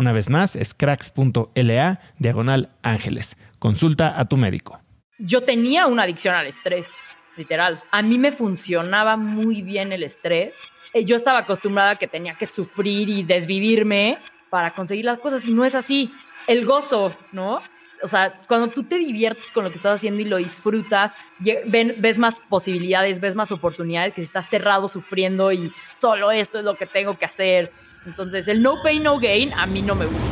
Una vez más, es cracks.la diagonal ángeles. Consulta a tu médico. Yo tenía una adicción al estrés, literal. A mí me funcionaba muy bien el estrés. Eh, yo estaba acostumbrada a que tenía que sufrir y desvivirme para conseguir las cosas y no es así. El gozo, ¿no? O sea, cuando tú te diviertes con lo que estás haciendo y lo disfrutas, ves más posibilidades, ves más oportunidades que si estás cerrado sufriendo y solo esto es lo que tengo que hacer entonces, el no pain, no gain a mí no me gusta.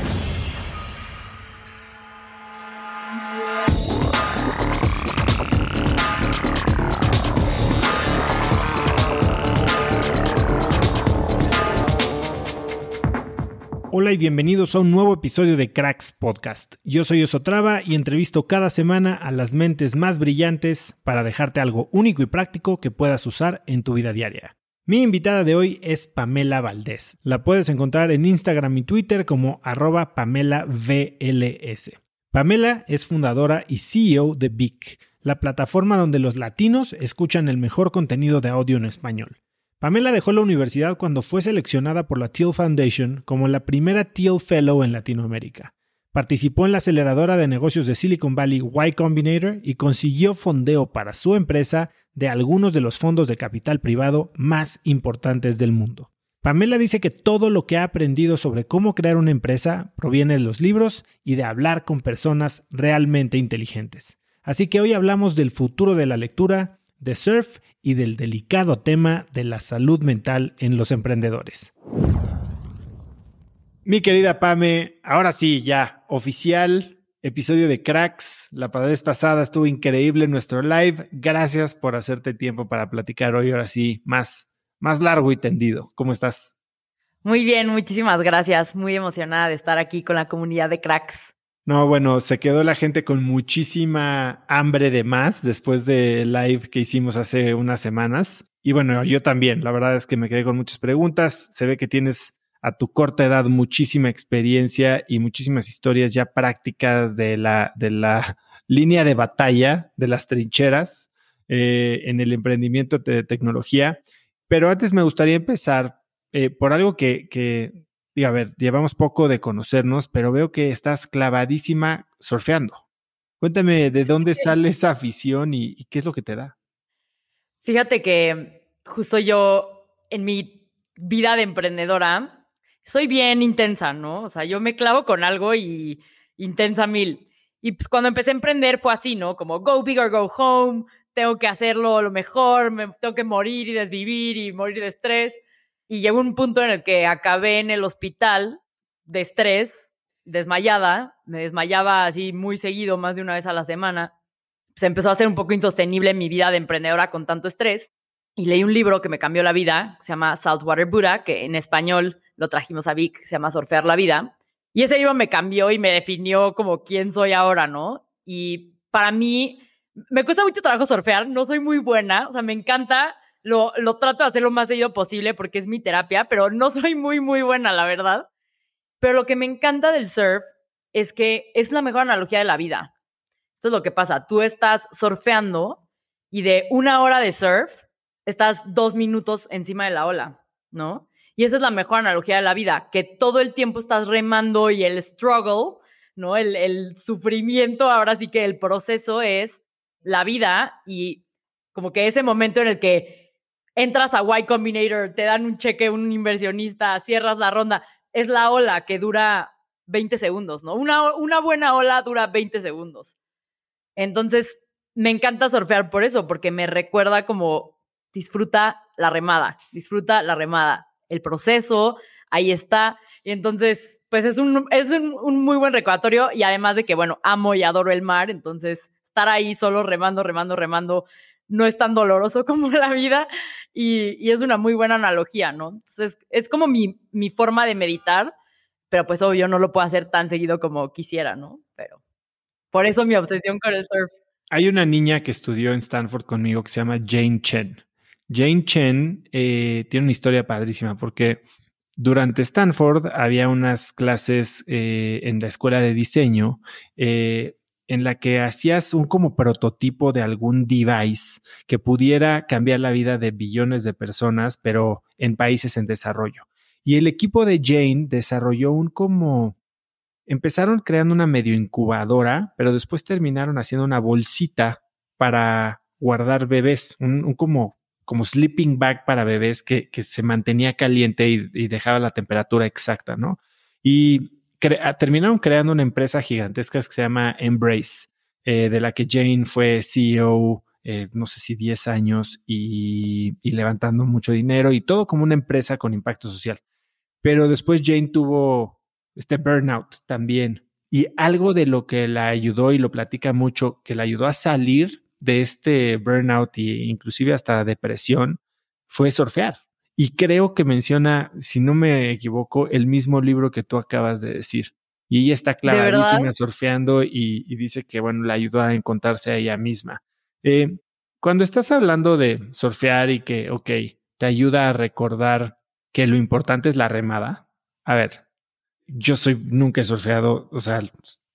Hola y bienvenidos a un nuevo episodio de Cracks Podcast. Yo soy Osotrava y entrevisto cada semana a las mentes más brillantes para dejarte algo único y práctico que puedas usar en tu vida diaria. Mi invitada de hoy es Pamela Valdés. La puedes encontrar en Instagram y Twitter como arroba Pamela VLS. Pamela es fundadora y CEO de Vic, la plataforma donde los latinos escuchan el mejor contenido de audio en español. Pamela dejó la universidad cuando fue seleccionada por la Teal Foundation como la primera Teal Fellow en Latinoamérica. Participó en la aceleradora de negocios de Silicon Valley Y Combinator y consiguió fondeo para su empresa de algunos de los fondos de capital privado más importantes del mundo. Pamela dice que todo lo que ha aprendido sobre cómo crear una empresa proviene de los libros y de hablar con personas realmente inteligentes. Así que hoy hablamos del futuro de la lectura, de surf y del delicado tema de la salud mental en los emprendedores. Mi querida Pame, ahora sí, ya, oficial, episodio de Cracks. La vez pasada estuvo increíble nuestro live. Gracias por hacerte tiempo para platicar hoy, ahora sí, más, más largo y tendido. ¿Cómo estás? Muy bien, muchísimas gracias. Muy emocionada de estar aquí con la comunidad de Cracks. No, bueno, se quedó la gente con muchísima hambre de más después del live que hicimos hace unas semanas. Y bueno, yo también, la verdad es que me quedé con muchas preguntas. Se ve que tienes a tu corta edad muchísima experiencia y muchísimas historias ya prácticas de la, de la línea de batalla, de las trincheras eh, en el emprendimiento de tecnología. Pero antes me gustaría empezar eh, por algo que, que, a ver, llevamos poco de conocernos, pero veo que estás clavadísima surfeando. Cuéntame de dónde sale esa afición y, y qué es lo que te da. Fíjate que justo yo en mi vida de emprendedora soy bien intensa, ¿no? O sea, yo me clavo con algo y intensa mil. Y pues cuando empecé a emprender fue así, ¿no? Como go big or go home, tengo que hacerlo lo mejor, me tengo que morir y desvivir y morir de estrés. Y llegó un punto en el que acabé en el hospital de estrés, desmayada, me desmayaba así muy seguido, más de una vez a la semana. Se empezó a hacer un poco insostenible mi vida de emprendedora con tanto estrés. Y leí un libro que me cambió la vida, se llama Saltwater Buddha, que en español lo trajimos a Vic, se llama Surfear la Vida. Y ese libro me cambió y me definió como quién soy ahora, ¿no? Y para mí, me cuesta mucho trabajo surfear, no soy muy buena, o sea, me encanta, lo, lo trato de hacer lo más seguido posible porque es mi terapia, pero no soy muy, muy buena, la verdad. Pero lo que me encanta del surf es que es la mejor analogía de la vida. Esto es lo que pasa, tú estás surfeando y de una hora de surf estás dos minutos encima de la ola, ¿no? Y esa es la mejor analogía de la vida, que todo el tiempo estás remando y el struggle, ¿no? El, sufrimiento, ahora sí que el proceso es la vida y como que ese momento en el que entras a Y Combinator, te dan un cheque, un inversionista, cierras la ronda, es la ola que dura 20 segundos, ¿no? Una, una buena ola dura 20 segundos. Entonces, me encanta surfear por eso, porque me recuerda como disfruta la remada, disfruta la remada, el proceso, ahí está. Y entonces, pues es un, es un, muy buen recordatorio y además de que, bueno, amo y adoro el mar, entonces estar ahí solo remando, remando, remando, no es tan doloroso como la vida y, y es una muy buena analogía, ¿no? Entonces, es como mi, mi, forma de meditar, pero pues obvio no lo puedo hacer tan seguido como quisiera, ¿no? Pero por eso mi obsesión con el surf. Hay una niña que estudió en Stanford conmigo que se llama Jane Chen. Jane Chen eh, tiene una historia padrísima porque durante Stanford había unas clases eh, en la escuela de diseño eh, en la que hacías un como prototipo de algún device que pudiera cambiar la vida de billones de personas, pero en países en desarrollo. Y el equipo de Jane desarrolló un como... Empezaron creando una medio incubadora, pero después terminaron haciendo una bolsita para guardar bebés, un, como, como sleeping bag para bebés que, que se mantenía caliente y, dejaba la temperatura exacta, ¿no? Y Ah, terminaron creando una empresa gigantesca que se llama Embrace, eh, de la que Jane fue CEO, eh, no sé si 10 años y, y, levantando mucho dinero y todo como una empresa con impacto social. Pero después Jane tuvo este burnout también y algo de lo que la ayudó y lo platica mucho, que la ayudó a salir de este burnout e inclusive hasta depresión, fue surfear. Y creo que menciona, si no me equivoco, el mismo libro que tú acabas de decir. Y ella está clarísima surfeando y, y, dice que, bueno, la ayudó a encontrarse a ella misma. Eh, cuando estás hablando de surfear y que, ok, te ayuda a recordar que lo importante es la remada. A ver, yo soy, nunca he surfeado, o sea,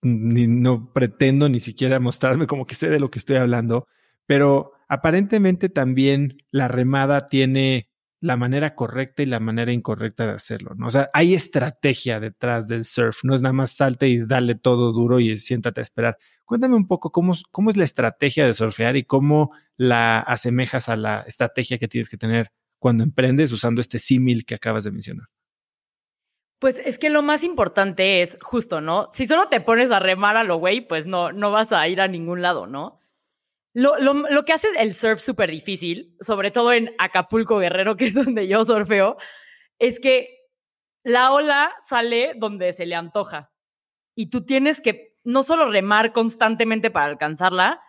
ni, no pretendo ni siquiera mostrarme como que sé de lo que estoy hablando, pero aparentemente también la remada tiene la manera correcta y la manera incorrecta de hacerlo, ¿no? O sea, hay estrategia detrás del surf, no es nada más salte y dale todo duro y siéntate a esperar. Cuéntame un poco cómo, cómo es la estrategia de surfear y cómo la asemejas a la estrategia que tienes que tener cuando emprendes usando este símil que acabas de mencionar. Pues es que lo más importante es justo, ¿no? Si solo te pones a remar a lo güey, pues no, no vas a ir a ningún lado, ¿no? Lo, lo, lo, que hace el surf súper difícil, sobre todo en Acapulco Guerrero, que es donde yo surfeo, es que la ola sale donde se le antoja. Y tú tienes que no solo remar constantemente para alcanzarla,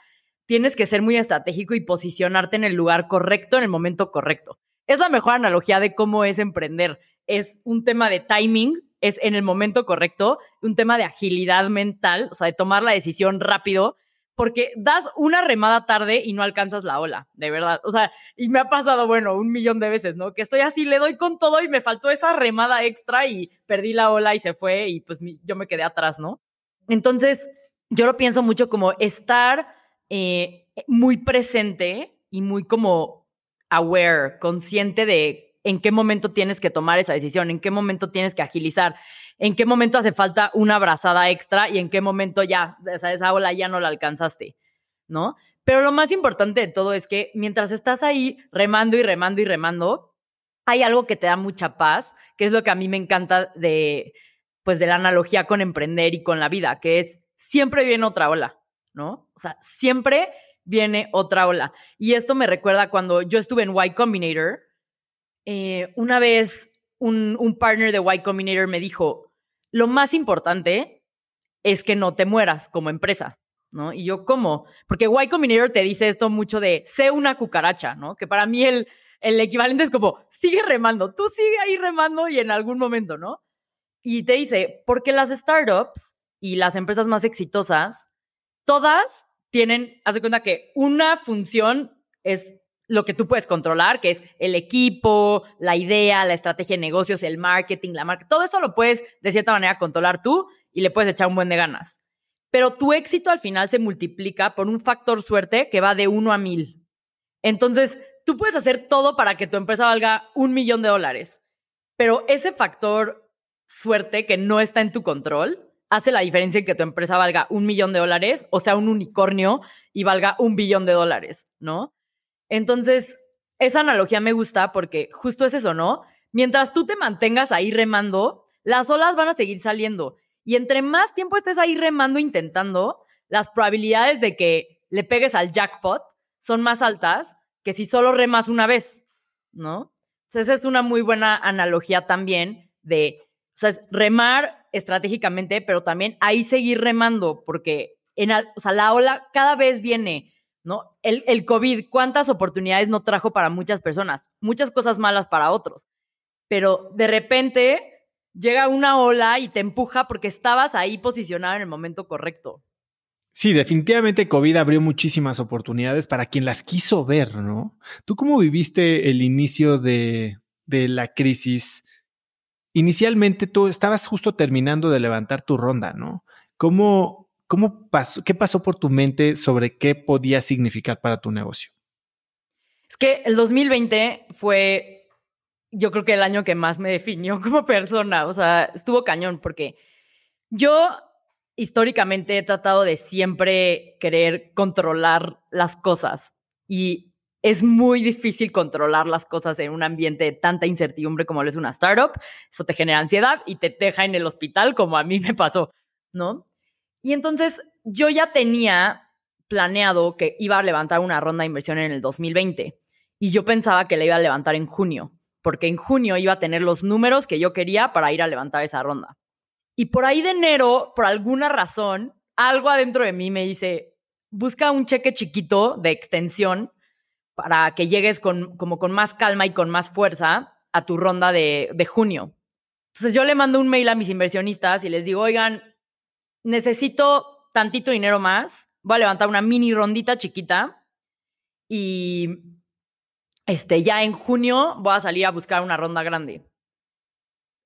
tienes que ser muy estratégico y posicionarte en el lugar correcto en el momento correcto. Es la mejor analogía de cómo es emprender. Es un tema de timing, es en el momento correcto, un tema de agilidad mental, o sea, de tomar la decisión rápido porque das una remada tarde y no alcanzas la ola, de verdad. O sea, y me ha pasado, bueno, un millón de veces, ¿no? Que estoy así, le doy con todo y me faltó esa remada extra y perdí la ola y se fue y pues yo me quedé atrás, ¿no? Entonces, yo lo pienso mucho como estar eh, muy presente y muy como aware, consciente de en qué momento tienes que tomar esa decisión, en qué momento tienes que agilizar, en qué momento hace falta una abrazada extra y en qué momento ya, o sea, esa ola ya no la alcanzaste, ¿no? Pero lo más importante de todo es que mientras estás ahí remando y remando y remando, hay algo que te da mucha paz, que es lo que a mí me encanta de, pues, de la analogía con emprender y con la vida, que es siempre viene otra ola, ¿no? O sea, siempre viene otra ola. Y esto me recuerda cuando yo estuve en Y Combinator. Eh, una vez un, partner de Y Combinator me dijo, lo más importante es que no te mueras como empresa. ¿no? Y yo, ¿cómo? Porque Y Combinator te dice esto mucho de, sé una cucaracha, ¿no? Que para mí el, el equivalente es como, sigue remando, tú sigue ahí remando y en algún momento, ¿no? Y te dice, porque las startups y las empresas más exitosas, todas tienen, haz de cuenta que una función es lo que tú puedes controlar, que es el equipo, la idea, la estrategia de negocios, el marketing, la marca, todo eso lo puedes de cierta manera controlar tú y le puedes echar un buen de ganas pero tu éxito al final se multiplica por un factor suerte que va de uno a mil. Entonces, tú puedes hacer todo para que tu empresa valga un millón de dólares, pero ese factor suerte que no está en tu control hace la diferencia en que tu empresa valga un millón de dólares, o sea, un unicornio y valga un billón de dólares, ¿no? Entonces, esa analogía me gusta porque justo es eso, ¿no? Mientras tú te mantengas ahí remando, las olas van a seguir saliendo y entre más tiempo estés ahí remando, intentando, las probabilidades de que le pegues al jackpot son más altas que si solo remas una vez, ¿no? Entonces, esa es una muy buena analogía también de, o sea, remar estratégicamente, pero también ahí seguir remando, porque en, o sea, la ola cada vez viene, ¿no? El, el COVID, ¿cuántas oportunidades no trajo para muchas personas? Muchas cosas malas para otros. Pero de repente llega una ola y te empuja porque estabas ahí posicionado en el momento correcto. Sí, definitivamente COVID abrió muchísimas oportunidades para quien las quiso ver, ¿no? ¿Tú cómo viviste el inicio de, de la crisis? Inicialmente tú estabas justo terminando de levantar tu ronda, ¿no? ¿Cómo, cómo pasó, qué pasó por tu mente sobre qué podía significar para tu negocio? Es que el 2020 fue yo creo que el año que más me definió como persona. O sea, estuvo cañón porque yo históricamente he tratado de siempre querer controlar las cosas y es muy difícil controlar las cosas en un ambiente de tanta incertidumbre como lo es una startup. Eso te genera ansiedad y te deja en el hospital como a mí me pasó, ¿no? Y entonces yo ya tenía planeado que iba a levantar una ronda de inversión en el 2020 y yo pensaba que la iba a levantar en junio porque en junio iba a tener los números que yo quería para ir a levantar esa ronda. Y por ahí de enero, por alguna razón, algo adentro de mí me dice, busca un cheque chiquito de extensión para que llegues con, como con más calma y con más fuerza a tu ronda de, de junio. Entonces yo le mando un mail a mis inversionistas y les digo, oigan, necesito tantito dinero más, voy a levantar una mini rondita chiquita y este, ya en junio voy a salir a buscar una ronda grande.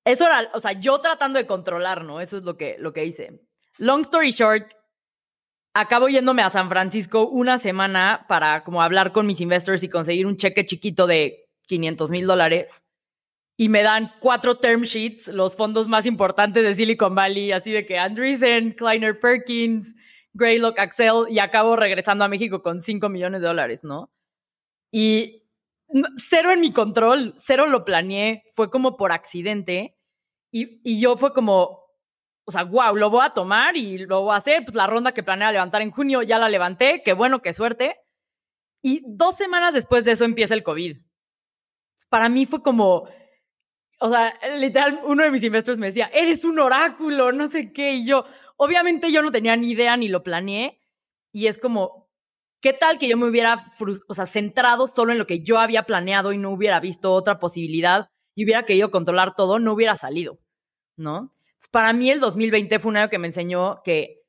Eso era, o sea, yo tratando de controlar, ¿no? Eso es lo que, lo que hice. Long story short, acabo yéndome a San Francisco una semana para como hablar con mis investors y conseguir un cheque chiquito de 500 mil dólares. Y me dan cuatro term sheets, los fondos más importantes de Silicon Valley, así de que Andreessen, Kleiner Perkins, Greylock, Axel, y acabo regresando a México con 5 millones de dólares, ¿no? Y cero en mi control, cero lo planeé, fue como por accidente. Y, y, yo fue como, o sea, wow, lo voy a tomar y lo voy a hacer. Pues la ronda que planeaba levantar en junio ya la levanté, qué bueno, qué suerte. Y dos semanas después de eso empieza el COVID. Para mí fue como, o sea, literal, uno de mis investors me decía, eres un oráculo, no sé qué. Y yo, obviamente yo no tenía ni idea ni lo planeé. Y es como, ¿Qué tal que yo me hubiera o sea, centrado solo en lo que yo había planeado y no hubiera visto otra posibilidad y hubiera querido controlar todo? No hubiera salido, ¿no? Para mí el 2020 fue un año que me enseñó que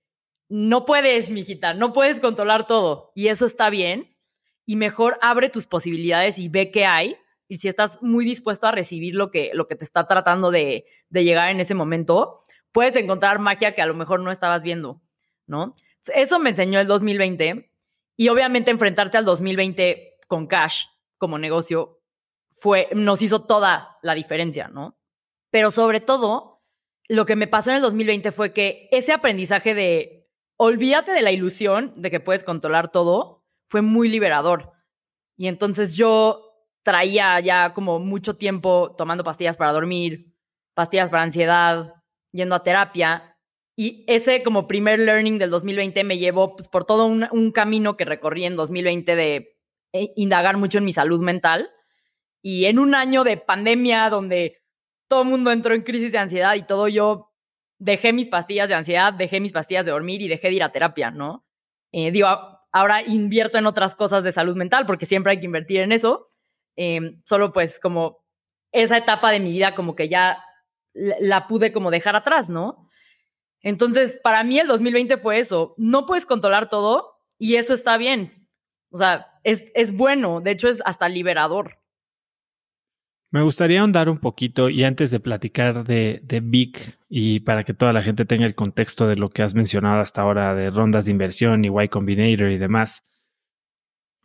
no puedes, mijita, no puedes controlar todo y eso está bien y mejor abre tus posibilidades y ve qué hay y si estás muy dispuesto a recibir lo que, lo que te está tratando de, de llegar en ese momento, puedes encontrar magia que a lo mejor no estabas viendo, ¿no? Eso me enseñó el 2020 y obviamente enfrentarte al 2020 con cash como negocio fue, nos hizo toda la diferencia, ¿no? Pero sobre todo, lo que me pasó en el 2020 fue que ese aprendizaje de olvídate de la ilusión de que puedes controlar todo fue muy liberador. Y entonces yo traía ya como mucho tiempo tomando pastillas para dormir, pastillas para ansiedad, yendo a terapia. Y ese como primer learning del 2020 me llevó pues, por todo un, un camino que recorrí en 2020 de eh, indagar mucho en mi salud mental. Y en un año de pandemia donde todo el mundo entró en crisis de ansiedad y todo, yo dejé mis pastillas de ansiedad, dejé mis pastillas de dormir y dejé de ir a terapia, ¿no? Eh, digo, ahora invierto en otras cosas de salud mental porque siempre hay que invertir en eso. Eh, solo pues como esa etapa de mi vida como que ya la pude como dejar atrás, ¿no? Entonces, para mí el 2020 fue eso. No puedes controlar todo y eso está bien. O sea, es, es bueno, de hecho es hasta liberador. Me gustaría ahondar un poquito y antes de platicar de, de Vic y para que toda la gente tenga el contexto de lo que has mencionado hasta ahora de rondas de inversión y Y Combinator y demás,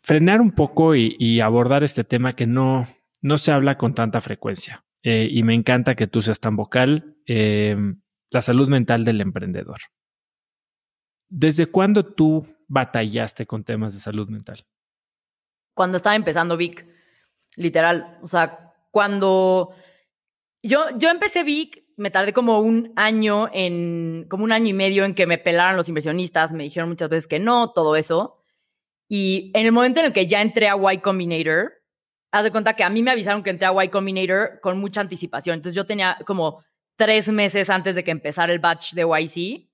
frenar un poco y, abordar este tema que no, no se habla con tanta frecuencia. Eh, y me encanta que tú seas tan vocal. Eh, la salud mental del emprendedor. ¿Desde cuándo tú batallaste con temas de salud mental? Cuando estaba empezando Vic, literal. O sea, cuando yo, yo empecé Vic, me tardé como un año en, como un año y medio en que me pelaran los inversionistas, me dijeron muchas veces que no, todo eso. Y en el momento en el que ya entré a Y Combinator, haz de cuenta que a mí me avisaron que entré a Y Combinator con mucha anticipación. Entonces yo tenía como tres meses antes de que empezara el batch de YC.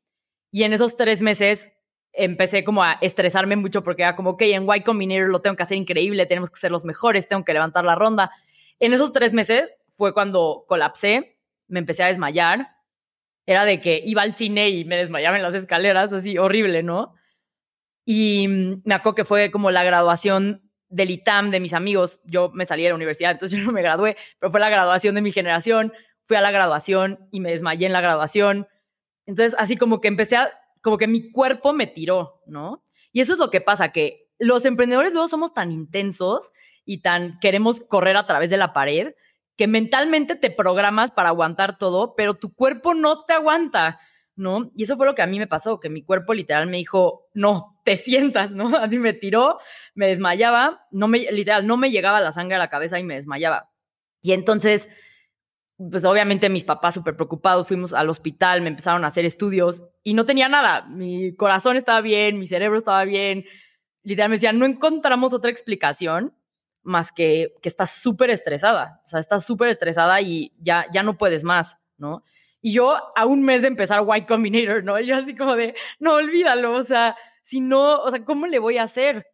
Y en esos tres meses empecé como a estresarme mucho porque era como, ok, en Y Combinator lo tengo que hacer increíble, tenemos que ser los mejores, tengo que levantar la ronda. En esos tres meses fue cuando colapsé, me empecé a desmayar. Era de que iba al cine y me desmayaba en las escaleras, así horrible, ¿no? Y me acuerdo que fue como la graduación del ITAM de mis amigos. Yo me salí de la universidad, entonces yo no me gradué, pero fue la graduación de mi generación fui a la graduación y me desmayé en la graduación. Entonces, así como que empecé a, como que mi cuerpo me tiró, ¿no? Y eso es lo que pasa, que los emprendedores luego somos tan intensos y tan queremos correr a través de la pared que mentalmente te programas para aguantar todo, pero tu cuerpo no te aguanta, ¿no? Y eso fue lo que a mí me pasó, que mi cuerpo literal me dijo, no, te sientas, ¿no? Así me tiró, me desmayaba, no me, literal, no me llegaba la sangre a la cabeza y me desmayaba. Y entonces pues obviamente mis papás súper preocupados, fuimos al hospital, me empezaron a hacer estudios y no tenía nada. Mi corazón estaba bien, mi cerebro estaba bien. Literalmente me decían, no encontramos otra explicación más que que estás súper estresada. O sea, estás súper estresada y ya, ya no puedes más, ¿no? Y yo a un mes de empezar White Combinator, ¿no? Yo así como de, no, olvídalo, o sea, si no, o sea, ¿cómo le voy a hacer?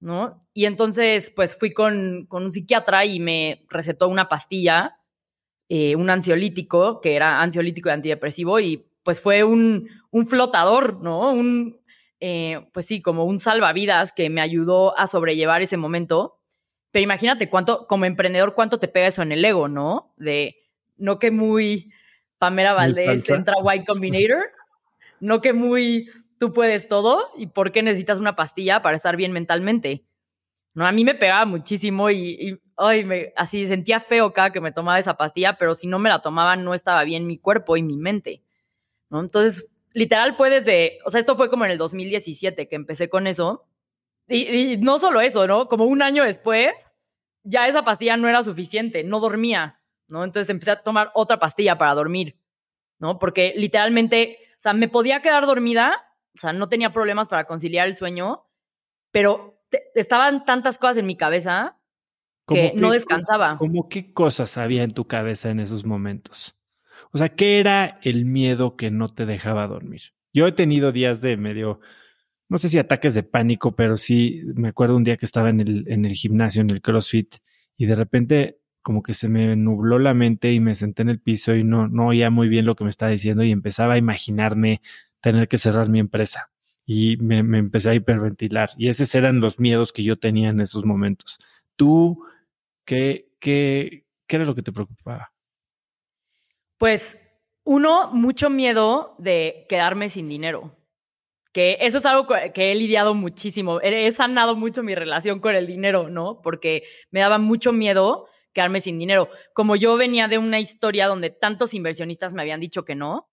¿No? Y entonces, pues fui con, con un psiquiatra y me recetó una pastilla eh, un ansiolítico, que era ansiolítico y antidepresivo, y pues fue un, un flotador, ¿no? Un, eh, pues sí, como un salvavidas que me ayudó a sobrellevar ese momento. Pero imagínate cuánto, como emprendedor, cuánto te pega eso en el ego, ¿no? De, no que muy Pamela Valdés entra Y Combinator, no que muy tú puedes todo y por qué necesitas una pastilla para estar bien mentalmente. No, a mí me pegaba muchísimo y, ay, me, así sentía feo cada que me tomaba esa pastilla, pero si no me la tomaba no estaba bien mi cuerpo y mi mente. ¿no? Entonces, literal fue desde, o sea, esto fue como en el 2017 que empecé con eso. Y, y no solo eso, ¿no? Como un año después, ya esa pastilla no era suficiente, no dormía, ¿no? Entonces empecé a tomar otra pastilla para dormir, ¿no? Porque literalmente, o sea, me podía quedar dormida, o sea, no tenía problemas para conciliar el sueño, pero estaban tantas cosas en mi cabeza que no descansaba. ¿Cómo qué cosas había en tu cabeza en esos momentos? O sea, ¿qué era el miedo que no te dejaba dormir? Yo he tenido días de medio, no sé si ataques de pánico, pero sí me acuerdo un día que estaba en el, en el gimnasio, en el CrossFit, y de repente como que se me nubló la mente y me senté en el piso y no, no oía muy bien lo que me estaba diciendo y empezaba a imaginarme tener que cerrar mi empresa y me, empecé a hiperventilar. Y esos eran los miedos que yo tenía en esos momentos. ¿Tú qué, qué, qué era lo que te preocupaba? Pues uno, mucho miedo de quedarme sin dinero. Que eso es algo que he lidiado muchísimo. He sanado mucho mi relación con el dinero, ¿no? Porque me daba mucho miedo quedarme sin dinero. Como yo venía de una historia donde tantos inversionistas me habían dicho que no,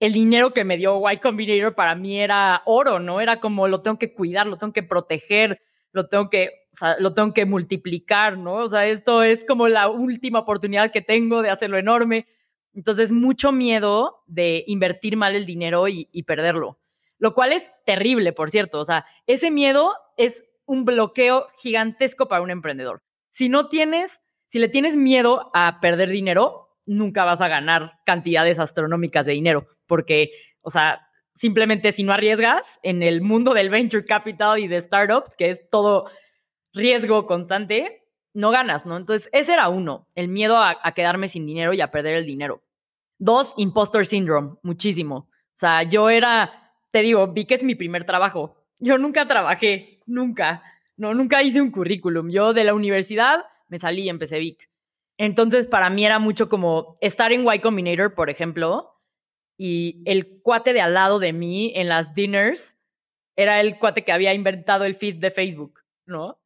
el dinero que me dio Y Combinator para mí era oro, ¿no? Era como lo tengo que cuidar, lo tengo que proteger, lo tengo que, o sea, lo tengo que multiplicar, ¿no? O sea, esto es como la última oportunidad que tengo de hacerlo enorme. Entonces, mucho miedo de invertir mal el dinero y, y perderlo, lo cual es terrible, por cierto. O sea, ese miedo es un bloqueo gigantesco para un emprendedor. Si no tienes, si le tienes miedo a perder dinero, nunca vas a ganar cantidades astronómicas de dinero, porque, o sea, simplemente si no arriesgas en el mundo del venture capital y de startups, que es todo riesgo constante, no ganas, ¿no? Entonces, ese era uno, el miedo a, quedarme sin dinero y a perder el dinero. Dos, impostor syndrome, muchísimo. O sea, yo era, te digo, vi que es mi primer trabajo. Yo nunca trabajé nunca. No, nunca hice un currículum. Yo de la universidad me salí y empecé Vic. Entonces, para mí era mucho como estar en Y Combinator, por ejemplo, y el cuate de al lado de mí en las dinners era el cuate que había inventado el feed de Facebook, ¿no?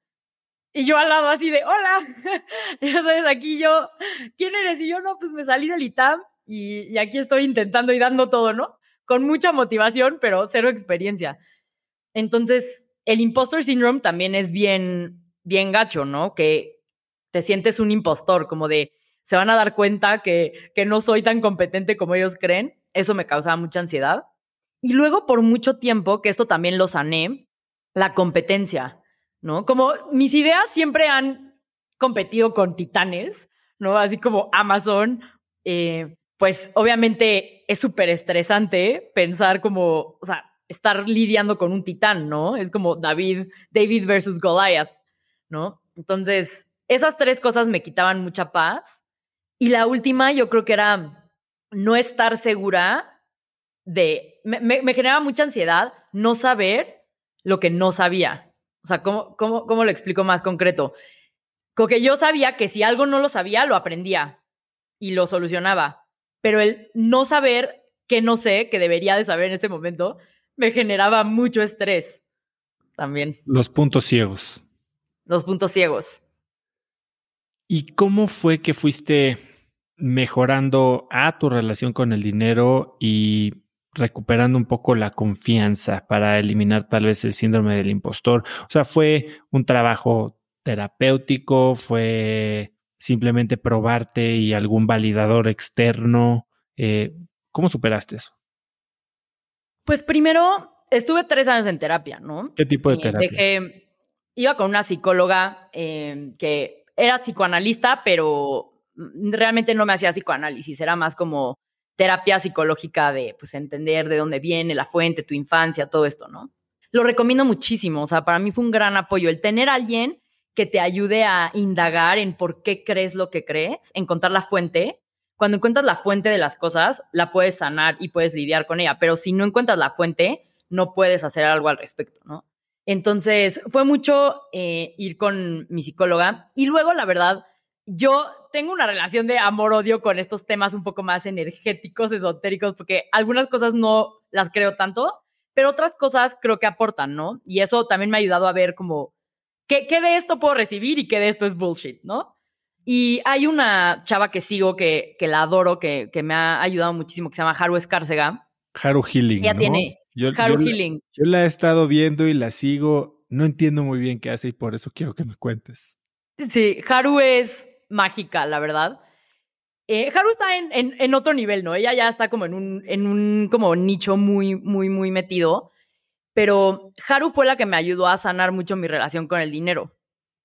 Y yo al lado así de, hola, ya sabes, aquí yo, ¿quién eres? Y yo, no, pues me salí del ITAM y, y aquí estoy intentando y dando todo, ¿no? Con mucha motivación, pero cero experiencia. Entonces, el impostor syndrome también es bien, bien gacho, ¿no? Que te sientes un impostor, como de, se van a dar cuenta que, que no soy tan competente como ellos creen. Eso me causaba mucha ansiedad. Y luego, por mucho tiempo, que esto también lo sané, la competencia, ¿no? Como mis ideas siempre han competido con titanes, ¿no? Así como Amazon, eh, pues obviamente es súper estresante pensar como, o sea, estar lidiando con un titán, ¿no? Es como David, David versus Goliath, ¿no? Entonces, esas tres cosas me quitaban mucha paz. Y la última, yo creo que era no estar segura de. Me, me, generaba mucha ansiedad no saber lo que no sabía. O sea, ¿cómo, cómo, cómo lo explico más concreto? Como que yo sabía que si algo no lo sabía, lo aprendía y lo solucionaba. Pero el no saber que no sé, que debería de saber en este momento, me generaba mucho estrés también. Los puntos ciegos. Los puntos ciegos. ¿Y cómo fue que fuiste mejorando a tu relación con el dinero y recuperando un poco la confianza para eliminar tal vez el síndrome del impostor? O sea, ¿fue un trabajo terapéutico? ¿Fue simplemente probarte y algún validador externo? Eh, ¿Cómo superaste eso? Pues primero estuve tres años en terapia, ¿no? ¿Qué tipo de terapia? Dejé, iba con una psicóloga em, que era psicoanalista, pero realmente no me hacía psicoanálisis, era más como terapia psicológica de pues entender de dónde viene la fuente, tu infancia, todo esto, ¿no? Lo recomiendo muchísimo, o sea, para mí fue un gran apoyo el tener a alguien que te ayude a indagar en por qué crees lo que crees, encontrar la fuente cuando encuentras la fuente de las cosas, la puedes sanar y puedes lidiar con ella, pero si no encuentras la fuente, no puedes hacer algo al respecto, ¿no? Entonces, fue mucho eh, ir con mi psicóloga y luego, la verdad, yo tengo una relación de amor-odio con estos temas un poco más energéticos, esotéricos, porque algunas cosas no las creo tanto, pero otras cosas creo que aportan, ¿no? Y eso también me ha ayudado a ver como, ¿qué, qué de esto puedo recibir y qué de esto es bullshit, ¿no? Y hay una chava que sigo, que, que la adoro, que, que, me ha ayudado muchísimo, que se llama Haru Escárcega. Haru Healing. Ella tiene Haru Healing. yo la he estado viendo y la sigo. No entiendo muy bien qué hace y por eso quiero que me cuentes. Sí, Haru es mágica, la verdad. Eh, Haru está en, en, en, otro nivel, ¿no? Ella ya está como en un, en un como nicho muy, muy, muy metido. Pero Haru fue la que me ayudó a sanar mucho mi relación con el dinero,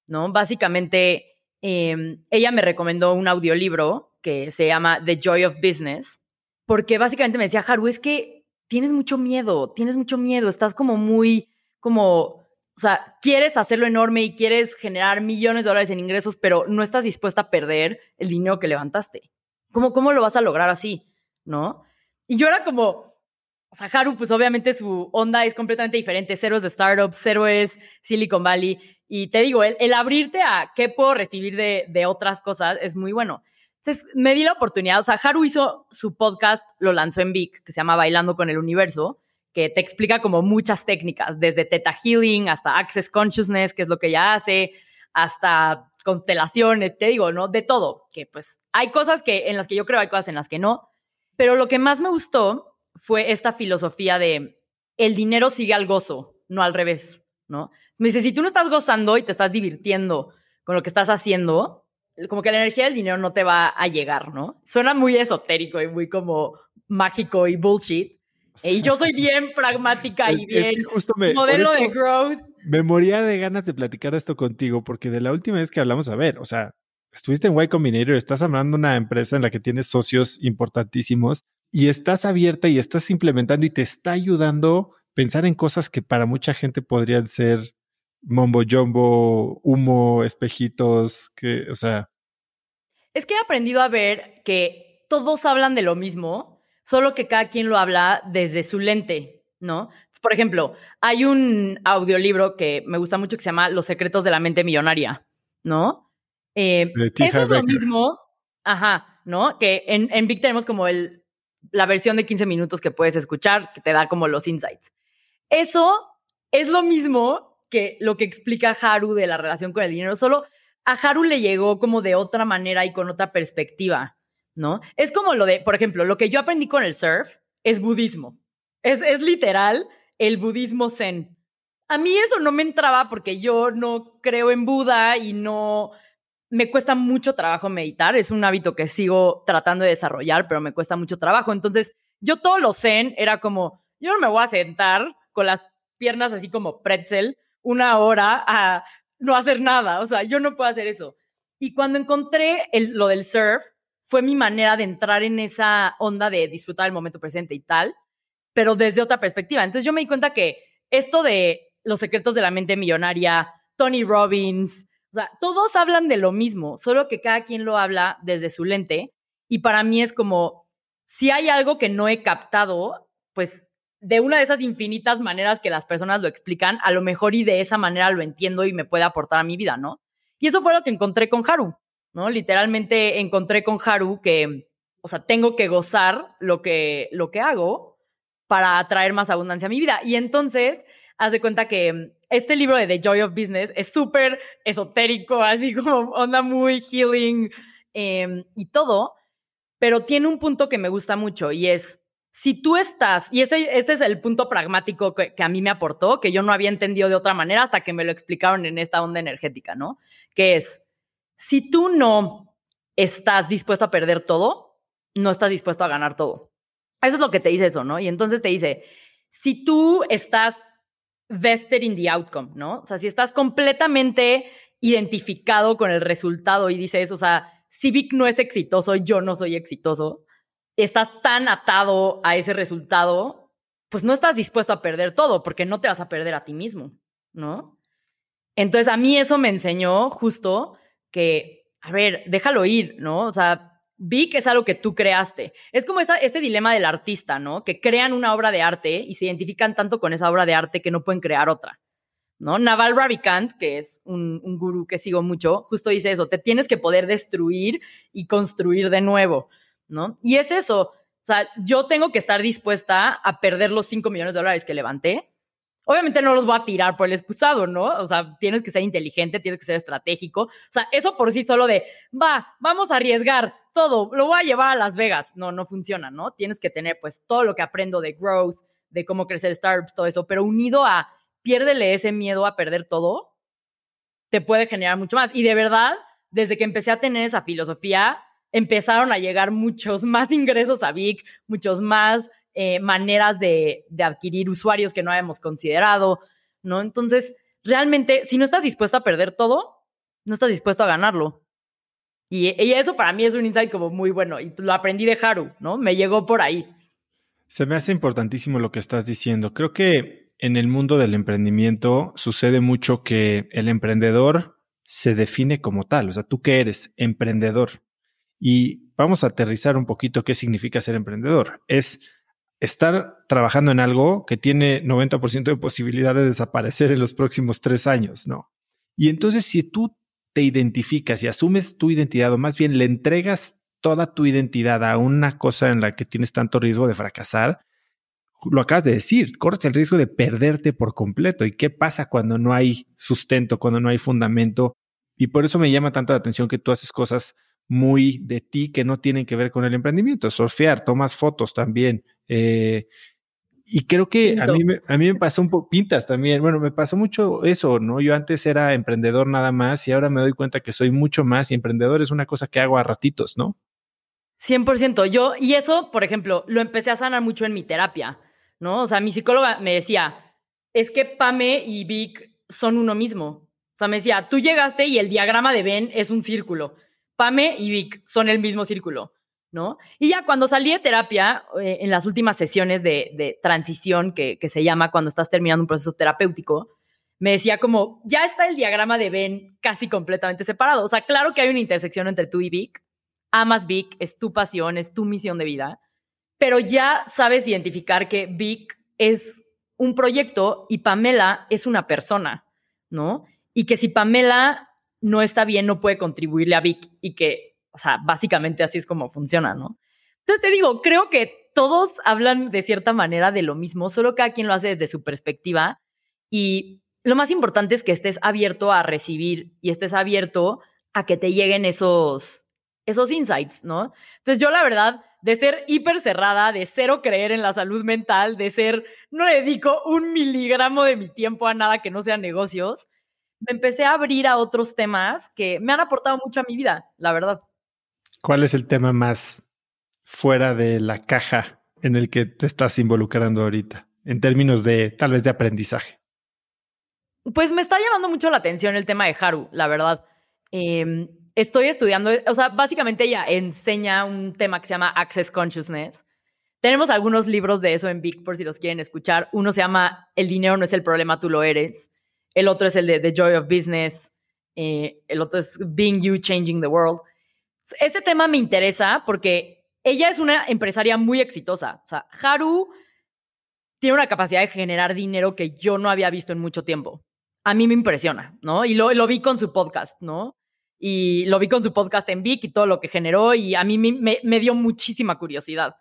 ¿no? Básicamente Em, ella me recomendó un audiolibro que se llama The Joy of Business, porque básicamente me decía, Haru, es que tienes mucho miedo, tienes mucho miedo, estás como muy, como, o sea, quieres hacerlo enorme y quieres generar millones de dólares en ingresos, pero no estás dispuesta a perder el dinero que levantaste. ¿Cómo, cómo lo vas a lograr así? ¿No? Y yo era como, o sea, Haru, pues obviamente su onda es completamente diferente. Cero es de startups, cero es Silicon Valley. Y te digo, el, abrirte a qué puedo recibir de, otras cosas es muy bueno. Entonces, me di la oportunidad. O sea, Haru hizo su podcast, lo lanzó en Vic, que se llama Bailando con el Universo, que te explica como muchas técnicas, desde Theta Healing hasta Access Consciousness, que es lo que ella hace, hasta constelaciones, te digo, ¿no? De todo. Que pues hay cosas que, en las que yo creo, hay cosas en las que no. Pero lo que más me gustó fue esta filosofía de el dinero sigue al gozo, no al revés, ¿no? Me dice, si tú no estás gozando y te estás divirtiendo con lo que estás haciendo, como que la energía del dinero no te va a llegar, ¿no? Suena muy esotérico y muy como mágico y bullshit. Y yo soy bien pragmática y bien justo modelo de growth. Me moría de ganas de platicar esto contigo porque de la última vez que hablamos, a ver, o sea, estuviste en Y Combinator, estás hablando de una empresa en la que tienes socios importantísimos y estás abierta y estás implementando y te está ayudando a pensar en cosas que para mucha gente podrían ser mombo jumbo, humo, espejitos, que, o sea. Es que he aprendido a ver que todos hablan de lo mismo, solo que cada quien lo habla desde su lente, ¿no? Por ejemplo, hay un audiolibro que me gusta mucho que se llama Los secretos de la mente millonaria, ¿no? Eh, eso es lo mismo, ajá, ¿no? Que en, en Vic tenemos como el, la versión de 15 minutos que puedes escuchar, que te da como los insights. Eso es lo mismo que lo que explica Haru de la relación con el dinero, solo a Haru le llegó como de otra manera y con otra perspectiva, ¿no? Es como lo de, por ejemplo, lo que yo aprendí con el surf es budismo. Es, es literal el budismo zen. A mí eso no me entraba porque yo no creo en Buda y no me cuesta mucho trabajo meditar. Es un hábito que sigo tratando de desarrollar, pero me cuesta mucho trabajo. Entonces, yo todo lo zen era como, yo no me voy a sentar con las piernas así como pretzel una hora a no hacer nada. O sea, yo no puedo hacer eso. Y cuando encontré lo del surf, fue mi manera de entrar en esa onda de disfrutar el momento presente y tal, pero desde otra perspectiva. Entonces yo me di cuenta que esto de los secretos de la mente millonaria, Tony Robbins, o sea, todos hablan de lo mismo, solo que cada quien lo habla desde su lente. Y para mí es como, si hay algo que no he captado, pues de una de esas infinitas maneras que las personas lo explican, a lo mejor y de esa manera lo entiendo y me puede aportar a mi vida, ¿no? Y eso fue lo que encontré con Haru, ¿no? Literalmente encontré con Haru que, o sea, tengo que gozar lo que, lo que hago para atraer más abundancia a mi vida. Y entonces, haz de cuenta que este libro de The Joy of Business es súper esotérico, así como onda muy healing em, y todo, pero tiene un punto que me gusta mucho y es si tú estás, y este, este es el punto pragmático que, a mí me aportó, que yo no había entendido de otra manera hasta que me lo explicaron en esta onda energética, ¿no? Que es, si tú no estás dispuesto a perder todo, no estás dispuesto a ganar todo. Eso es lo que te dice eso, ¿no? Y entonces te dice, si tú estás vested in the outcome, ¿no? O sea, si estás completamente identificado con el resultado y dices, o sea, si Vic no es exitoso, yo no soy exitoso, estás tan atado a ese resultado, pues no estás dispuesto a perder todo, porque no te vas a perder a ti mismo, ¿no? Entonces a mí eso me enseñó justo que, a ver, déjalo ir, ¿no? O sea, vi que es algo que tú creaste. Es como este dilema del artista, ¿no? Que crean una obra de arte y se identifican tanto con esa obra de arte que no pueden crear otra. ¿no? Naval Ravikant, que es un, un gurú que sigo mucho, justo dice eso, te tienes que poder destruir y construir de nuevo. ¿No? Y es eso. O sea, yo tengo que estar dispuesta a perder los 5 millones de dólares que levanté. Obviamente no los voy a tirar por el excusado, ¿no? O sea, tienes que ser inteligente, tienes que ser estratégico. O sea, eso por sí solo de, va, vamos a arriesgar todo, lo voy a llevar a Las Vegas. No, no funciona, ¿no? Tienes que tener pues todo lo que aprendo de growth, de cómo crecer startups, todo eso, pero unido a piérdele ese miedo a perder todo, te puede generar mucho más. Y de verdad, desde que empecé a tener esa filosofía, empezaron a llegar muchos más ingresos a Vic, muchos más eh, maneras de, adquirir usuarios que no habíamos considerado, ¿no? Entonces, realmente, si no estás dispuesto a perder todo, no estás dispuesto a ganarlo. Y, y, eso para mí es un insight como muy bueno y lo aprendí de Haru, ¿no? Me llegó por ahí. Se me hace importantísimo lo que estás diciendo. Creo que en el mundo del emprendimiento sucede mucho que el emprendedor se define como tal. O sea, ¿tú qué eres? Emprendedor. Y vamos a aterrizar un poquito qué significa ser emprendedor. Es estar trabajando en algo que tiene 90% de posibilidad de desaparecer en los próximos tres años, ¿no? Y entonces si tú te identificas y asumes tu identidad, o más bien le entregas toda tu identidad a una cosa en la que tienes tanto riesgo de fracasar, lo acabas de decir, corres el riesgo de perderte por completo. ¿Y qué pasa cuando no hay sustento, cuando no hay fundamento? Y por eso me llama tanto la atención que tú haces cosas muy de ti que no tienen que ver con el emprendimiento. Surfear, tomas fotos también. Eh, Y creo que a mí, a mí me pasó un poco, pintas también, bueno, me pasó mucho eso, ¿no? Yo antes era emprendedor nada más y ahora me doy cuenta que soy mucho más y emprendedor es una cosa que hago a ratitos, ¿no? 100%. Yo, y eso, por ejemplo, lo empecé a sanar mucho en mi terapia, ¿no? O sea, mi psicóloga me decía, es que Pame y Vic son uno mismo. O sea, me decía, tú llegaste y el diagrama de Ben es un círculo. Pame y Vic son el mismo círculo, ¿no? Y ya cuando salí de terapia, eh, en las últimas sesiones de, transición, que, que, se llama cuando estás terminando un proceso terapéutico, me decía como, ya está el diagrama de Ben casi completamente separado. O sea, claro que hay una intersección entre tú y Vic, amas Vic, es tu pasión, es tu misión de vida, pero ya sabes identificar que Vic es un proyecto y Pamela es una persona, ¿no? Y que si Pamela no está bien, no puede contribuirle a Vic y que, o sea, básicamente así es como funciona, ¿no? Entonces te digo, creo que todos hablan de cierta manera de lo mismo, solo cada quien lo hace desde su perspectiva y lo más importante es que estés abierto a recibir y estés abierto a que te lleguen esos esos insights, ¿no? Entonces yo la verdad, de ser hiper cerrada, de cero creer en la salud mental, de ser, no dedico un miligramo de mi tiempo a nada que no sea negocios, me empecé a abrir a otros temas que me han aportado mucho a mi vida, la verdad. ¿Cuál es el tema más fuera de la caja en el que te estás involucrando ahorita, en términos de tal vez de aprendizaje? Pues me está llamando mucho la atención el tema de Haru, la verdad. Eh, estoy estudiando, o sea, básicamente ella enseña un tema que se llama Access Consciousness. Tenemos algunos libros de eso en Vic por si los quieren escuchar. Uno se llama El dinero no es el problema, tú lo eres. El otro es el de The Joy of Business. Eh, el otro es Being You, Changing the World. Ese tema me interesa porque ella es una empresaria muy exitosa. O sea, Haru tiene una capacidad de generar dinero que yo no había visto en mucho tiempo. A mí me impresiona, ¿no? Y lo, vi con su podcast, ¿no? y lo vi con su podcast en Vic y todo lo que generó y a mí me, me, dio muchísima curiosidad.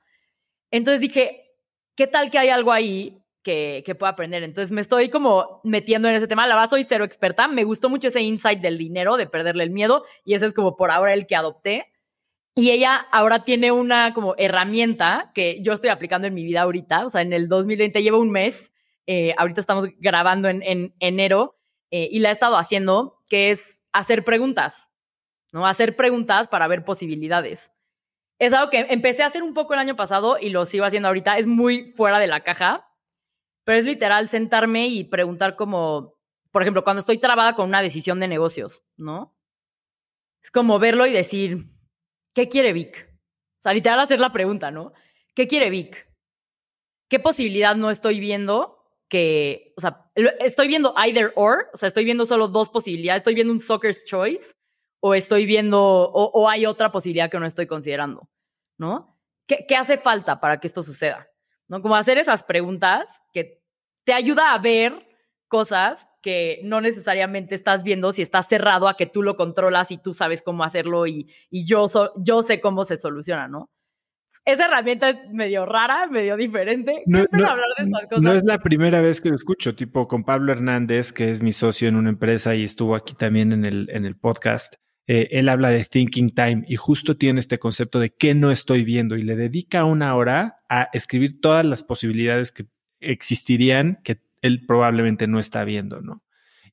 Entonces dije, ¿qué tal que hay algo ahí que, que, pueda aprender? Entonces me estoy como metiendo en ese tema. La verdad soy cero experta. Me gustó mucho ese insight del dinero, de perderle el miedo y ese es como por ahora el que adopté. Y ella ahora tiene una como herramienta que yo estoy aplicando en mi vida ahorita. O sea, en el 2020 llevo un mes. Eh, ahorita estamos grabando en, en enero eh, y la he estado haciendo, que es hacer preguntas. ¿no? Hacer preguntas para ver posibilidades. Es algo que empecé a hacer un poco el año pasado y lo sigo haciendo ahorita. Es muy fuera de la caja, pero es literal sentarme y preguntar como, por ejemplo, cuando estoy trabada con una decisión de negocios, ¿no? Es como verlo y decir, ¿qué quiere Vic? O sea, literal hacer la pregunta, ¿no? ¿Qué quiere Vic? ¿Qué posibilidad no estoy viendo que, o sea, estoy viendo either or, o sea, estoy viendo solo dos posibilidades, estoy viendo un soccer's choice o estoy viendo, o, hay otra posibilidad que no estoy considerando, ¿no? ¿Qué, ¿Qué, hace falta para que esto suceda? ¿No? Como hacer esas preguntas que te ayuda a ver cosas que no necesariamente estás viendo si estás cerrado a que tú lo controlas y tú sabes cómo hacerlo y, y yo, yo sé cómo se soluciona, ¿no? Esa herramienta es medio rara, medio diferente. No, no es la primera vez que lo escucho, tipo con Pablo Hernández, que es mi socio en una empresa y estuvo aquí también en el, en el podcast. Eh, él habla de thinking time y justo tiene este concepto de qué no estoy viendo y le dedica una hora a escribir todas las posibilidades que existirían que él probablemente no está viendo, ¿no?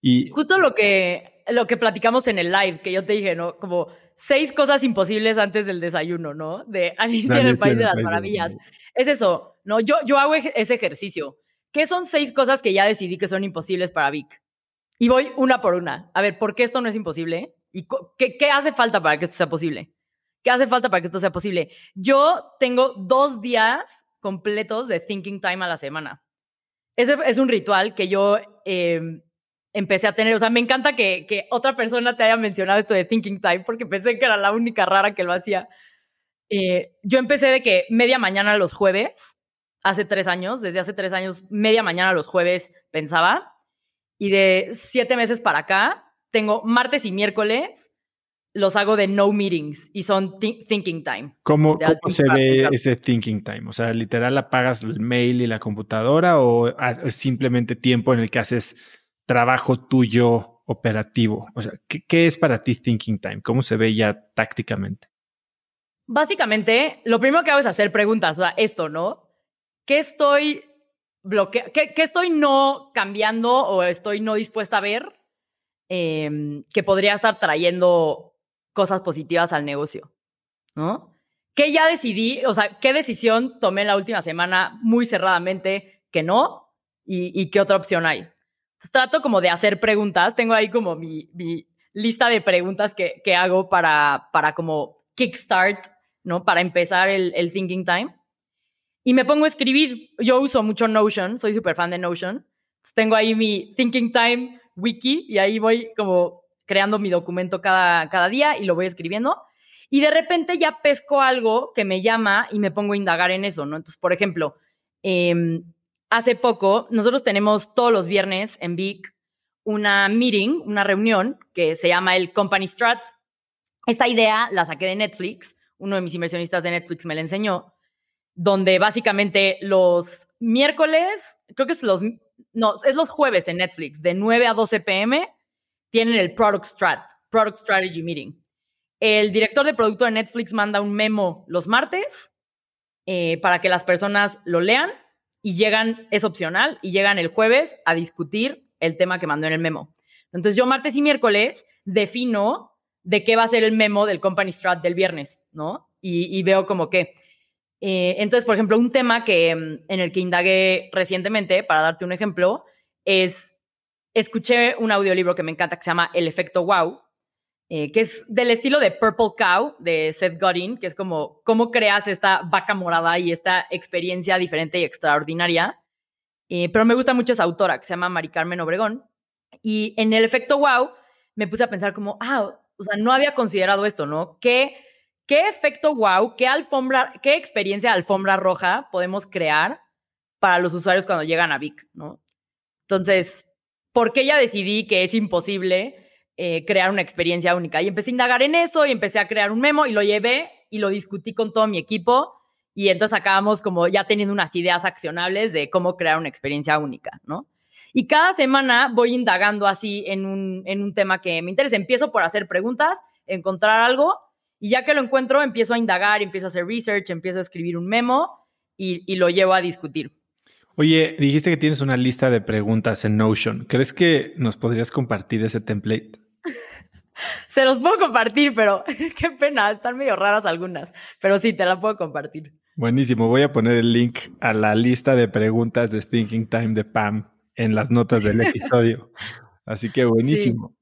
Y justo lo que, lo que platicamos en el live, que yo te dije, ¿no? Como seis cosas imposibles antes del desayuno, ¿no? De Alicia en el País de las Maravillas. Es eso, ¿no? Yo, yo hago ese ejercicio. ¿Qué son seis cosas que ya decidí que son imposibles para Vic? Y voy una por una. A ver, ¿por qué esto no es imposible? ¿Y qué, qué hace falta para que esto sea posible? ¿Qué hace falta para que esto sea posible? Yo tengo dos días completos de thinking time a la semana. Ese es un ritual que yo em, empecé a tener. O sea, me encanta que, que, otra persona te haya mencionado esto de thinking time porque pensé que era la única rara que lo hacía. Eh, yo empecé de que media mañana los jueves, hace tres años, desde hace tres años, media mañana los jueves pensaba. Y de siete meses para acá, tengo martes y miércoles, los hago de no meetings y son thinking time. ¿Cómo, se ve ese thinking time? O sea, literal apagas el mail y la computadora o es simplemente tiempo en el que haces trabajo tuyo operativo? O sea, ¿qué, ¿qué, es para ti thinking time? ¿Cómo se ve ya tácticamente? Básicamente, lo primero que hago es hacer preguntas. O sea, esto, ¿no? ¿Qué estoy bloquea, qué, estoy no cambiando o estoy no dispuesta a ver em, que podría estar trayendo cosas positivas al negocio, ¿no? ¿Qué ya decidí, o sea, qué decisión tomé la última semana muy cerradamente que no y, qué otra opción hay? trato como de hacer preguntas, tengo ahí como mi, lista de preguntas que, que, hago para, para como kickstart, ¿no? Para empezar el, thinking time. Y me pongo a escribir. Yo uso mucho Notion, soy súper fan de Notion. tengo ahí mi thinking time wiki y ahí voy como creando mi documento cada, cada día y lo voy escribiendo. Y de repente ya pesco algo que me llama y me pongo a indagar en eso, ¿no? Entonces, por ejemplo, em, hace poco, nosotros tenemos todos los viernes en Vic una meeting, una reunión que se llama el Company Strat. Esta idea la saqué de Netflix, uno de mis inversionistas de Netflix me la enseñó, donde básicamente los miércoles, creo que es los, no, es los jueves en Netflix, de 9 a 12 pm, tienen el Product Strat, Product Strategy Meeting. El director de producto de Netflix manda un memo los martes eh, para que las personas lo lean y llegan, es opcional, y llegan el jueves a discutir el tema que mandó en el memo. Entonces yo martes y miércoles defino de qué va a ser el memo del Company Strat del viernes, ¿no? Y, veo como que... Eh, entonces, por ejemplo, un tema que, mm, en el que indagué recientemente, para darte un ejemplo, es, escuché un audiolibro que me encanta que se llama El efecto wow, eh, que es del estilo de Purple Cow de Seth Godin, que es como cómo creas esta vaca morada y esta experiencia diferente y extraordinaria. Eh, pero me gusta mucho esa autora que se llama Mari Carmen Obregón. Y en el efecto wow me puse a pensar como, ah, o sea, no había considerado esto, ¿no? ¿Qué, qué efecto wow, qué alfombra, qué experiencia alfombra roja podemos crear para los usuarios cuando llegan a Vic, ¿no? Entonces, ¿por qué ya decidí que es imposible eh, crear una experiencia única. Y empecé a indagar en eso y empecé a crear un memo y lo llevé y lo discutí con todo mi equipo y entonces acabamos como ya teniendo unas ideas accionables de cómo crear una experiencia única, ¿no? Y cada semana voy indagando así en un, en un tema que me interesa. Empiezo por hacer preguntas, encontrar algo y ya que lo encuentro empiezo a indagar, empiezo a hacer research, empiezo a escribir un memo y, y lo llevo a discutir. Oye, dijiste que tienes una lista de preguntas en Notion. ¿Crees que nos podrías compartir ese template? Se los puedo compartir, pero qué pena, están medio raras algunas, pero sí, te la puedo compartir. Buenísimo, voy a poner el link a la lista de preguntas de Thinking Time de Pam en las notas del episodio. Así que buenísimo.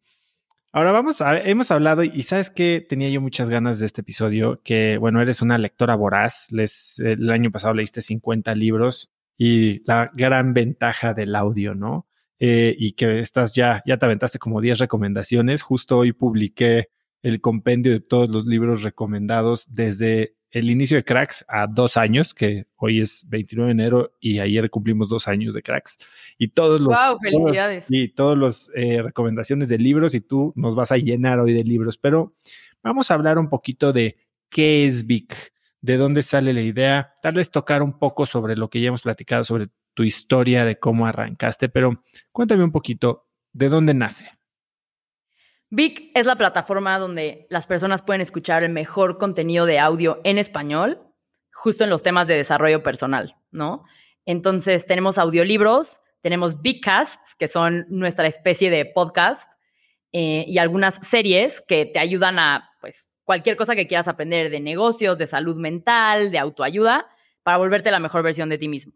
Ahora vamos a, hemos hablado y sabes que tenía yo muchas ganas de este episodio, que bueno, eres una lectora voraz, les, el año pasado leíste 50 libros y la gran ventaja del audio, ¿no? Eh, y que estás ya, ya te aventaste como 10 recomendaciones. Justo hoy publiqué el compendio de todos los libros recomendados desde el inicio de Cracks a dos años, que hoy es 29 de enero y ayer cumplimos dos años de Cracks. Y todos los... ¡Wow! Felicidades. y todos los eh, recomendaciones de libros y tú nos vas a llenar hoy de libros. Pero vamos a hablar un poquito de qué es Vic, de dónde sale la idea, tal vez tocar un poco sobre lo que ya hemos platicado sobre tu historia de cómo arrancaste, pero cuéntame un poquito, ¿de dónde nace? Vic es la plataforma donde las personas pueden escuchar el mejor contenido de audio en español, justo en los temas de desarrollo personal, ¿no? Entonces tenemos audiolibros, tenemos Bigcasts, que son nuestra especie de podcast, eh, y algunas series que te ayudan a, pues, cualquier cosa que quieras aprender de negocios, de salud mental, de autoayuda, para volverte la mejor versión de ti mismo.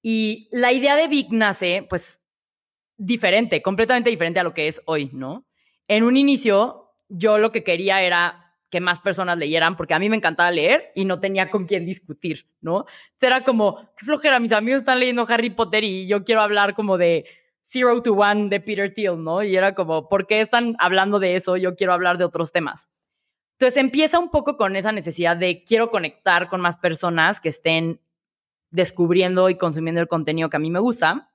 Y la idea de Vic nace, pues, diferente, completamente diferente a lo que es hoy, ¿no? En un inicio, yo lo que quería era que más personas leyeran, porque a mí me encantaba leer y no tenía con quién discutir, ¿no? Era como, qué flojera, mis amigos están leyendo Harry Potter y yo quiero hablar como de Zero to One de Peter Thiel, ¿no? Y era como, ¿por qué están hablando de eso? Yo quiero hablar de otros temas. Entonces empieza un poco con esa necesidad de quiero conectar con más personas que estén descubriendo y consumiendo el contenido que a mí me gusta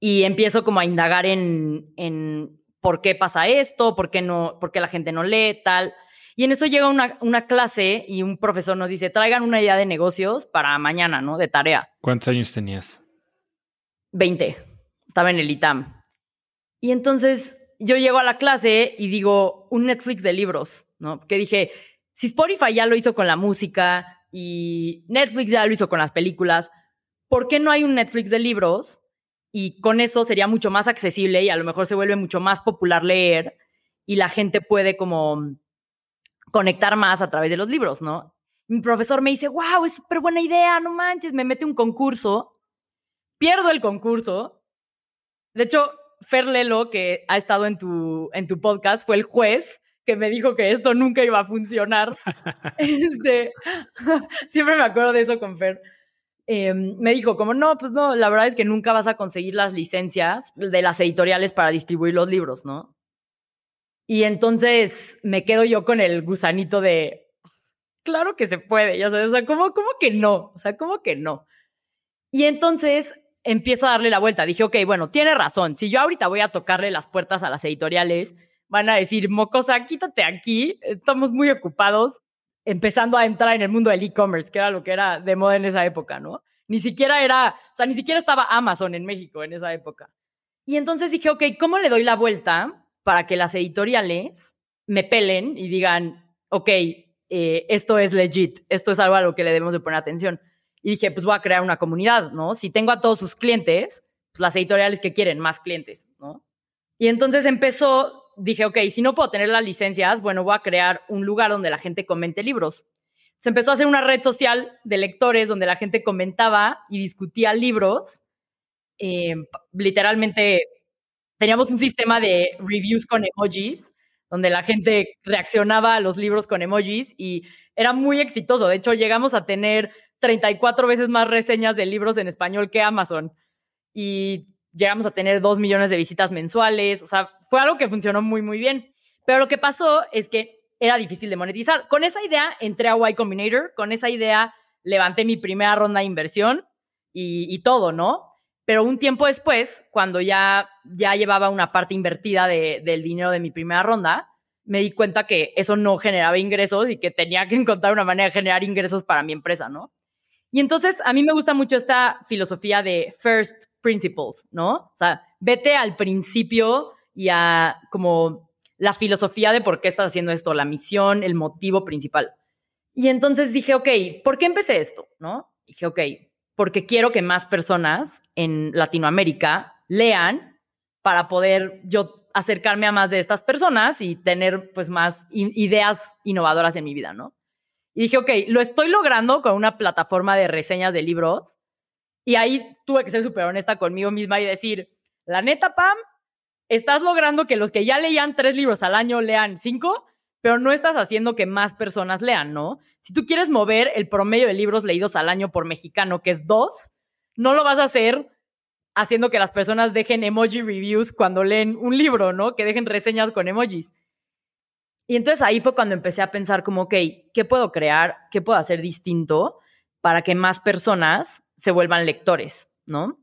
y empiezo como a indagar en, en por qué pasa esto, por qué, no, por qué la gente no lee, tal. Y en eso llega una, una, clase y un profesor nos dice, traigan una idea de negocios para mañana, ¿no? De tarea. ¿Cuántos años tenías? Veinte. Estaba en el ITAM. Y entonces yo llego a la clase y digo, un Netflix de libros, ¿no? Que dije, si Spotify ya lo hizo con la música, y Netflix ya lo hizo con las películas. ¿por qué no hay un Netflix de libros? Y con eso sería mucho más accesible y a lo mejor se vuelve mucho más popular leer y la gente puede como conectar más a través de los libros, ¿no? Mi profesor me dice, wow, es súper buena idea, no manches, me mete un concurso, pierdo el concurso. De hecho, Fer Lelo, que ha estado en tu, en tu podcast, fue el juez que me dijo que esto nunca iba a funcionar. este, siempre me acuerdo de eso con Fer. Em, me dijo, como no, pues no, la verdad es que nunca vas a conseguir las licencias de las editoriales para distribuir los libros, ¿no? Y entonces me quedo yo con el gusanito de, claro que se puede, ya sabes, sea, ¿cómo, cómo que no? O sea, ¿cómo que no? Y entonces empiezo a darle la vuelta. Dije, ok, bueno, tiene razón. Si yo ahorita voy a tocarle las puertas a las editoriales, van a decir, mocosa, quítate aquí, estamos muy ocupados empezando a entrar en el mundo del e-commerce, que era lo que era de moda en esa época, ¿no? Ni siquiera era, o sea, ni siquiera estaba Amazon en México en esa época. Y entonces dije, ok, ¿cómo le doy la vuelta para que las editoriales me pelen y digan, ok, eh, esto es legit, esto es algo a lo que le debemos de poner atención? Y dije, pues voy a crear una comunidad, ¿no? Si tengo a todos sus clientes, pues las editoriales que quieren más clientes, ¿no? Y entonces empezó dije, ok, si no puedo tener las licencias, bueno, voy a crear un lugar donde la gente comente libros. Se empezó a hacer una red social de lectores donde la gente comentaba y discutía libros. Eh, literalmente teníamos un sistema de reviews con emojis, donde la gente reaccionaba a los libros con emojis y era muy exitoso. De hecho, llegamos a tener 34 veces más reseñas de libros en español que Amazon. Y llegamos a tener dos millones de visitas mensuales, o sea, fue algo que funcionó muy, muy bien. Pero lo que pasó es que era difícil de monetizar. Con esa idea entré a Y Combinator, con esa idea levanté mi primera ronda de inversión y, todo, ¿no? Pero un tiempo después, cuando ya, ya llevaba una parte invertida del dinero de mi primera ronda, me di cuenta que eso no generaba ingresos y que tenía que encontrar una manera de generar ingresos para mi empresa, ¿no? Y entonces a mí me gusta mucho esta filosofía de first principles, ¿no? O sea, vete al principio y a como la filosofía de por qué estás haciendo esto, la misión, el motivo principal. Y entonces dije, ok, ¿por qué empecé esto? ¿No? Dije, ok, porque quiero que más personas en Latinoamérica lean para poder yo acercarme a más de estas personas y tener pues más ideas innovadoras en mi vida, ¿no? Y dije, ok, lo estoy logrando con una plataforma de reseñas de libros, y ahí tuve que ser súper honesta conmigo misma y decir, la neta, Pam, estás logrando que los que ya leían tres libros al año lean cinco, pero no estás haciendo que más personas lean, ¿no? Si tú quieres mover el promedio de libros leídos al año por mexicano, que es dos, no lo vas a hacer haciendo que las personas dejen emoji reviews cuando leen un libro, ¿no? Que dejen reseñas con emojis. Y entonces ahí fue cuando empecé a pensar como, ok, ¿qué puedo crear? ¿Qué puedo hacer distinto para que más personas se vuelvan lectores, ¿no?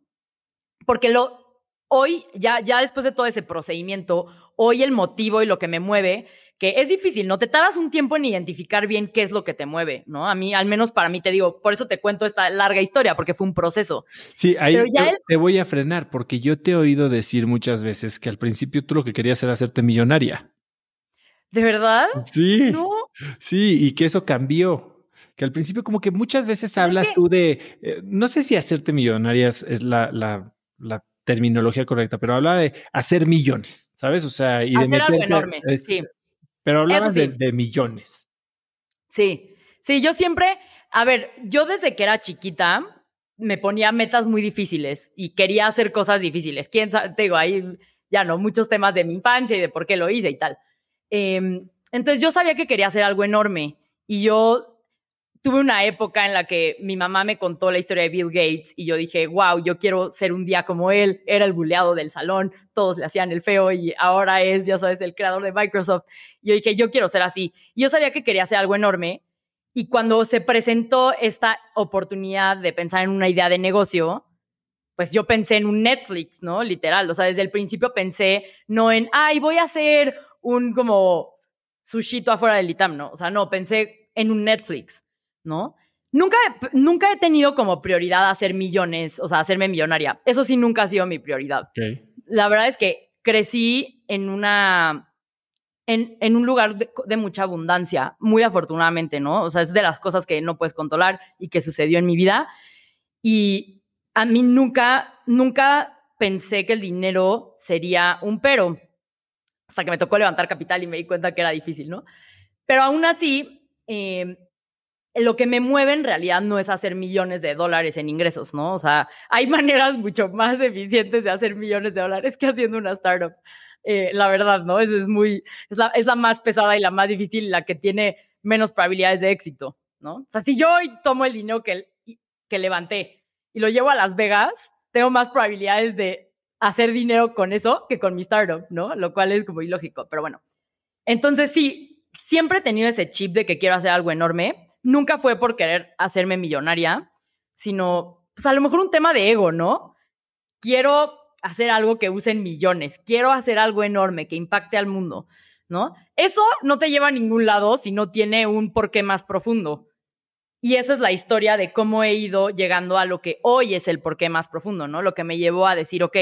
Porque lo, hoy, ya, ya después de todo ese procedimiento, hoy el motivo y lo que me mueve, que es difícil, ¿no? Te tardas un tiempo en identificar bien qué es lo que te mueve, ¿no? A mí, al menos para mí, te digo, por eso te cuento esta larga historia, porque fue un proceso. Sí, ahí te voy a frenar, porque yo te he oído decir muchas veces que al principio tú lo que querías era hacerte millonaria. ¿De verdad? Sí. ¿No? Sí, y que eso cambió que al principio como que muchas veces hablas tú de, eh, no sé si hacerte millonarias es la, la, la, terminología correcta, pero habla de hacer millones, ¿sabes? O sea, y hacer algo enorme, sí. Pero hablabas de, de millones. Sí, sí, yo siempre, a ver, yo desde que era chiquita me ponía metas muy difíciles y quería hacer cosas difíciles. ¿Quién sabe? Te digo, ahí ya no, muchos temas de mi infancia y de por qué lo hice y tal. Em, entonces yo sabía que quería hacer algo enorme y yo tuve una época en la que mi mamá me contó la historia de Bill Gates y yo dije, wow, yo quiero ser un día como él. Era el buleado del salón, todos le hacían el feo y ahora es, ya sabes, el creador de Microsoft. Y yo dije, yo quiero ser así. Y yo sabía que quería hacer algo enorme. Y cuando se presentó esta oportunidad de pensar en una idea de negocio, pues yo pensé en un Netflix, ¿no? Literal. O sea, desde el principio pensé no en, ay, voy a hacer un como sushito afuera del ITAM, ¿no? O sea, no, pensé en un Netflix. ¿No? Nunca, nunca he tenido como prioridad hacer millones, o sea, hacerme millonaria. Eso sí, nunca ha sido mi prioridad. La verdad es que crecí en una, en, en un lugar de, mucha abundancia, muy afortunadamente, ¿no? O sea, es de las cosas que no puedes controlar y que sucedió en mi vida. Y a mí nunca, nunca pensé que el dinero sería un pero, hasta que me tocó levantar capital y me di cuenta que era difícil, ¿no? Pero aún así, eh, lo que me mueve en realidad no es hacer millones de dólares en ingresos, ¿no? O sea, hay maneras mucho más eficientes de hacer millones de dólares que haciendo una startup. Eh, la verdad, ¿no? Es, es muy, es la, es la más pesada y la más difícil, la que tiene menos probabilidades de éxito, ¿no? O sea, si yo hoy tomo el dinero que, que levanté y lo llevo a Las Vegas, tengo más probabilidades de hacer dinero con eso que con mi startup, ¿no? Lo cual es como ilógico, pero bueno. Entonces sí, siempre he tenido ese chip de que quiero hacer algo enorme nunca fue por querer hacerme millonaria, sino, pues a lo mejor un tema de ego, ¿no? Quiero hacer algo que usen millones, quiero hacer algo enorme que impacte al mundo, ¿no? Eso no te lleva a ningún lado si no tiene un porqué más profundo. Y esa es la historia de cómo he ido llegando a lo que hoy es el porqué más profundo, ¿no? Lo que me llevó a decir, ok,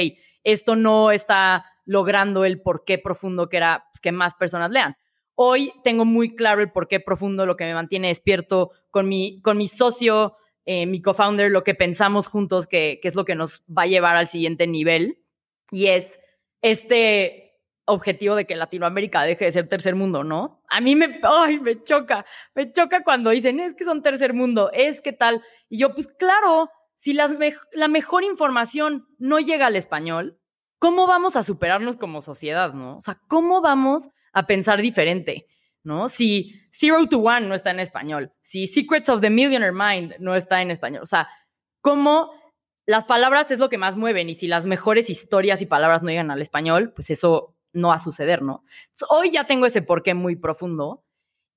esto no está logrando el porqué profundo que era pues, que más personas lean. Hoy tengo muy claro el porqué profundo, lo que me mantiene despierto con mi, con mi socio, eh, mi co-founder, lo que pensamos juntos que, que es lo que nos va a llevar al siguiente nivel. Y es este objetivo de que Latinoamérica deje de ser tercer mundo, ¿no? A mí me, ay, me choca, me choca cuando dicen, es que son tercer mundo, es que tal. Y yo, pues claro, si la mejor información no llega al español, ¿cómo vamos a superarnos como sociedad, no? O sea, ¿cómo vamos a pensar diferente, ¿no? Si Zero to One no está en español, si Secrets of the Millionaire Mind no está en español, o sea, cómo las palabras es lo que más mueven y si las mejores historias y palabras no llegan al español, pues eso no va a suceder, ¿no? hoy ya tengo ese porqué muy profundo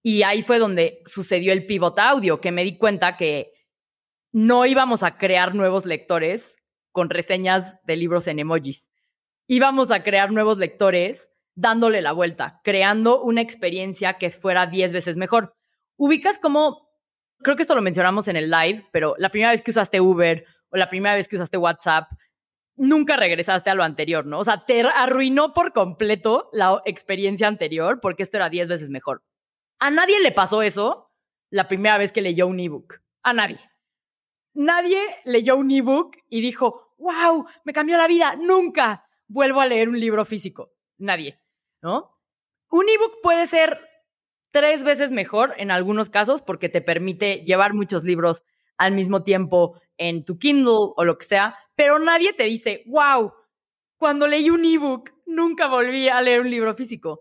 y ahí fue donde sucedió el pivot audio, que me di cuenta que no íbamos a crear nuevos lectores con reseñas de libros en emojis. Íbamos a crear nuevos lectores dándole la vuelta, creando una experiencia que fuera 10 veces mejor. Ubicas como, creo que esto lo mencionamos en el live, pero la primera vez que usaste Uber o la primera vez que usaste WhatsApp, nunca regresaste a lo anterior, ¿no? O sea, te arruinó por completo la experiencia anterior porque esto era 10 veces mejor. A nadie le pasó eso la primera vez que leyó un ebook. A nadie. Nadie leyó un ebook y dijo, wow, me cambió la vida. Nunca vuelvo a leer un libro físico. Nadie. ¿No? Un ebook puede ser tres veces mejor en algunos casos porque te permite llevar muchos libros al mismo tiempo en tu Kindle o lo que sea, pero nadie te dice, wow, cuando leí un ebook, nunca volví a leer un libro físico.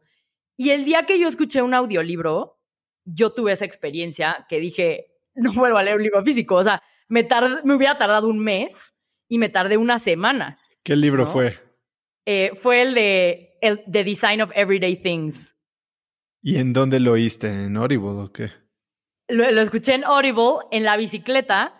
Y el día que yo escuché un audiolibro, yo tuve esa experiencia que dije, no vuelvo a leer un libro físico. O sea, me, me hubiera tardado un mes y me tardé una semana. ¿Qué libro fue? Eh, fue el de el, The Design of Everyday Things. ¿Y en dónde lo oíste? ¿En Audible o qué? Lo, escuché en Audible, en la bicicleta,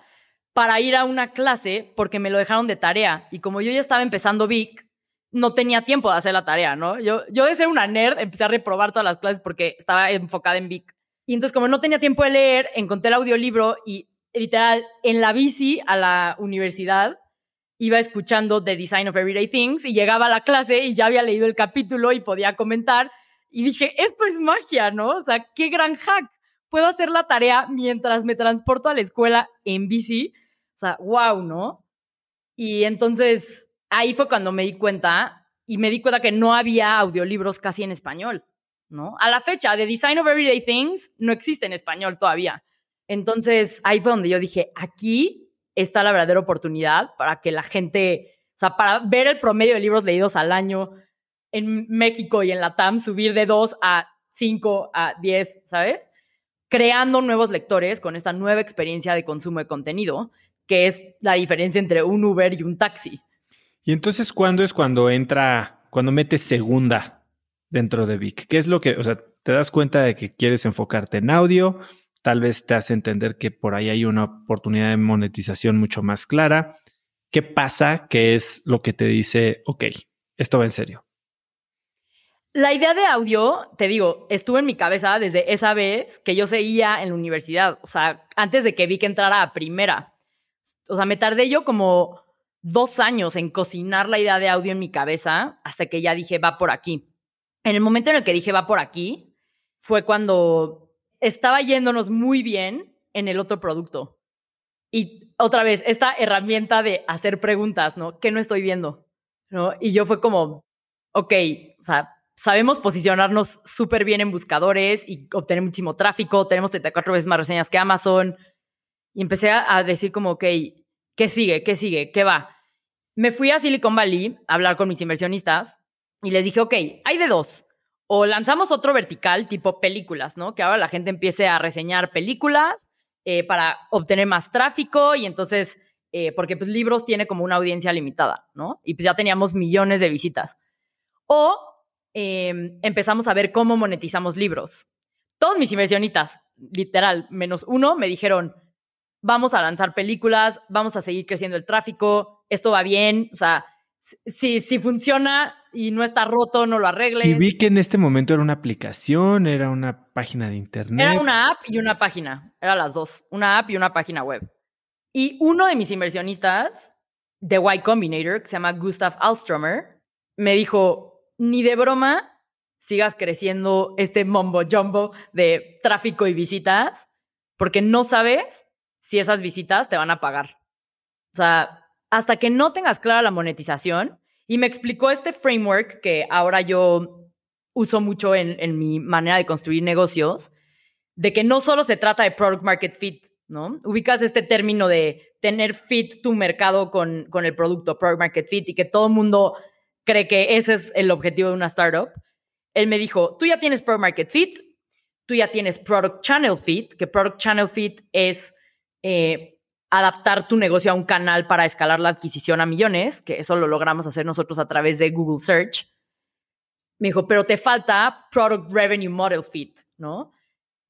para ir a una clase porque me lo dejaron de tarea. Y como yo ya estaba empezando Vic, no tenía tiempo de hacer la tarea, ¿no? Yo, yo de ser una nerd, empecé a reprobar todas las clases porque estaba enfocada en Vic. Y entonces, como no tenía tiempo de leer, encontré el audiolibro y literal, en la bici a la universidad, iba escuchando The Design of Everyday Things y llegaba a la clase y ya había leído el capítulo y podía comentar. Y dije, esto es magia, ¿no? O sea, qué gran hack. Puedo hacer la tarea mientras me transporto a la escuela en bici. O sea, wow, ¿no? Y entonces ahí fue cuando me di cuenta y me di cuenta que no había audiolibros casi en español, ¿no? A la fecha, The Design of Everyday Things no existe en español todavía. Entonces ahí fue donde yo dije, aquí está la verdadera oportunidad para que la gente, o sea, para ver el promedio de libros leídos al año en México y en la TAM subir de 2 a 5 a 10, ¿sabes? Creando nuevos lectores con esta nueva experiencia de consumo de contenido, que es la diferencia entre un Uber y un taxi. Y entonces, ¿cuándo es cuando entra, cuando metes segunda dentro de Vic? ¿Qué es lo que, o sea, te das cuenta de que quieres enfocarte en audio? Tal vez te hace entender que por ahí hay una oportunidad de monetización mucho más clara. ¿Qué pasa? ¿Qué es lo que te dice, ok, esto va en serio? La idea de audio, te digo, estuvo en mi cabeza desde esa vez que yo seguía en la universidad, o sea, antes de que vi que entrara a primera. O sea, me tardé yo como dos años en cocinar la idea de audio en mi cabeza hasta que ya dije, va por aquí. En el momento en el que dije, va por aquí, fue cuando estaba yéndonos muy bien en el otro producto. Y otra vez, esta herramienta de hacer preguntas, ¿no? ¿Qué no estoy viendo? ¿No? Y yo fue como, ok, o sea, sabemos posicionarnos súper bien en buscadores y obtener muchísimo tráfico, tenemos 34 veces más reseñas que Amazon. Y empecé a, decir como, ok, ¿qué sigue? ¿Qué sigue? ¿Qué va? Me fui a Silicon Valley a hablar con mis inversionistas y les dije, ok, hay de dos. O lanzamos otro vertical tipo películas, ¿no? Que ahora la gente empiece a reseñar películas eh, para obtener más tráfico y entonces, eh, porque pues libros tiene como una audiencia limitada, ¿no? Y pues ya teníamos millones de visitas. O em, empezamos a ver cómo monetizamos libros. Todos mis inversionistas, literal, menos uno, me dijeron, vamos a lanzar películas, vamos a seguir creciendo el tráfico, esto va bien, o sea, si, si funciona y no está roto, no lo arregles. Y vi que en este momento era una aplicación, era una página de internet. Era una app y una página, eran las dos, una app y una página web. Y uno de mis inversionistas, de Y Combinator, que se llama Gustav Alstromer, me dijo, ni de broma sigas creciendo este mombo jumbo de tráfico y visitas, porque no sabes si esas visitas te van a pagar. O sea, hasta que no tengas clara la monetización, y me explicó este framework que ahora yo uso mucho en, en mi manera de construir negocios, de que no solo se trata de product market fit, ¿no? Ubicas este término de tener fit tu mercado con, con el producto, product market fit, y que todo el mundo cree que ese es el objetivo de una startup. Él me dijo, tú ya tienes product market fit, tú ya tienes product channel fit, que product channel fit es eh, adaptar tu negocio a un canal para escalar la adquisición a millones, que eso lo logramos hacer nosotros a través de Google Search. Me dijo, pero te falta Product Revenue Model Fit, ¿no?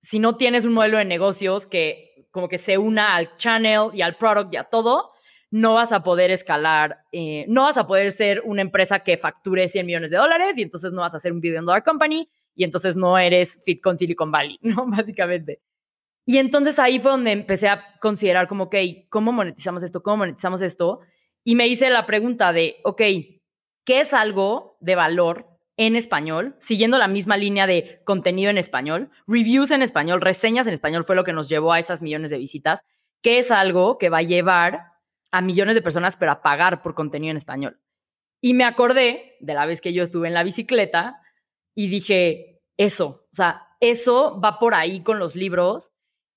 Si no tienes un modelo de negocios que como que se una al channel y al product y a todo, no vas a poder escalar, eh, no vas a poder ser una empresa que facture 100 millones de dólares y entonces no vas a ser un billion dollar company y entonces no eres fit con Silicon Valley, ¿no? Básicamente. Y entonces ahí fue donde empecé a considerar como, ok, ¿cómo monetizamos esto? ¿Cómo monetizamos esto? Y me hice la pregunta de, ok, ¿qué es algo de valor en español? Siguiendo la misma línea de contenido en español, reviews en español, reseñas en español fue lo que nos llevó a esas millones de visitas. ¿Qué es algo que va a llevar a millones de personas, pero a pagar por contenido en español? Y me acordé de la vez que yo estuve en la bicicleta y dije, eso, o sea, eso va por ahí con los libros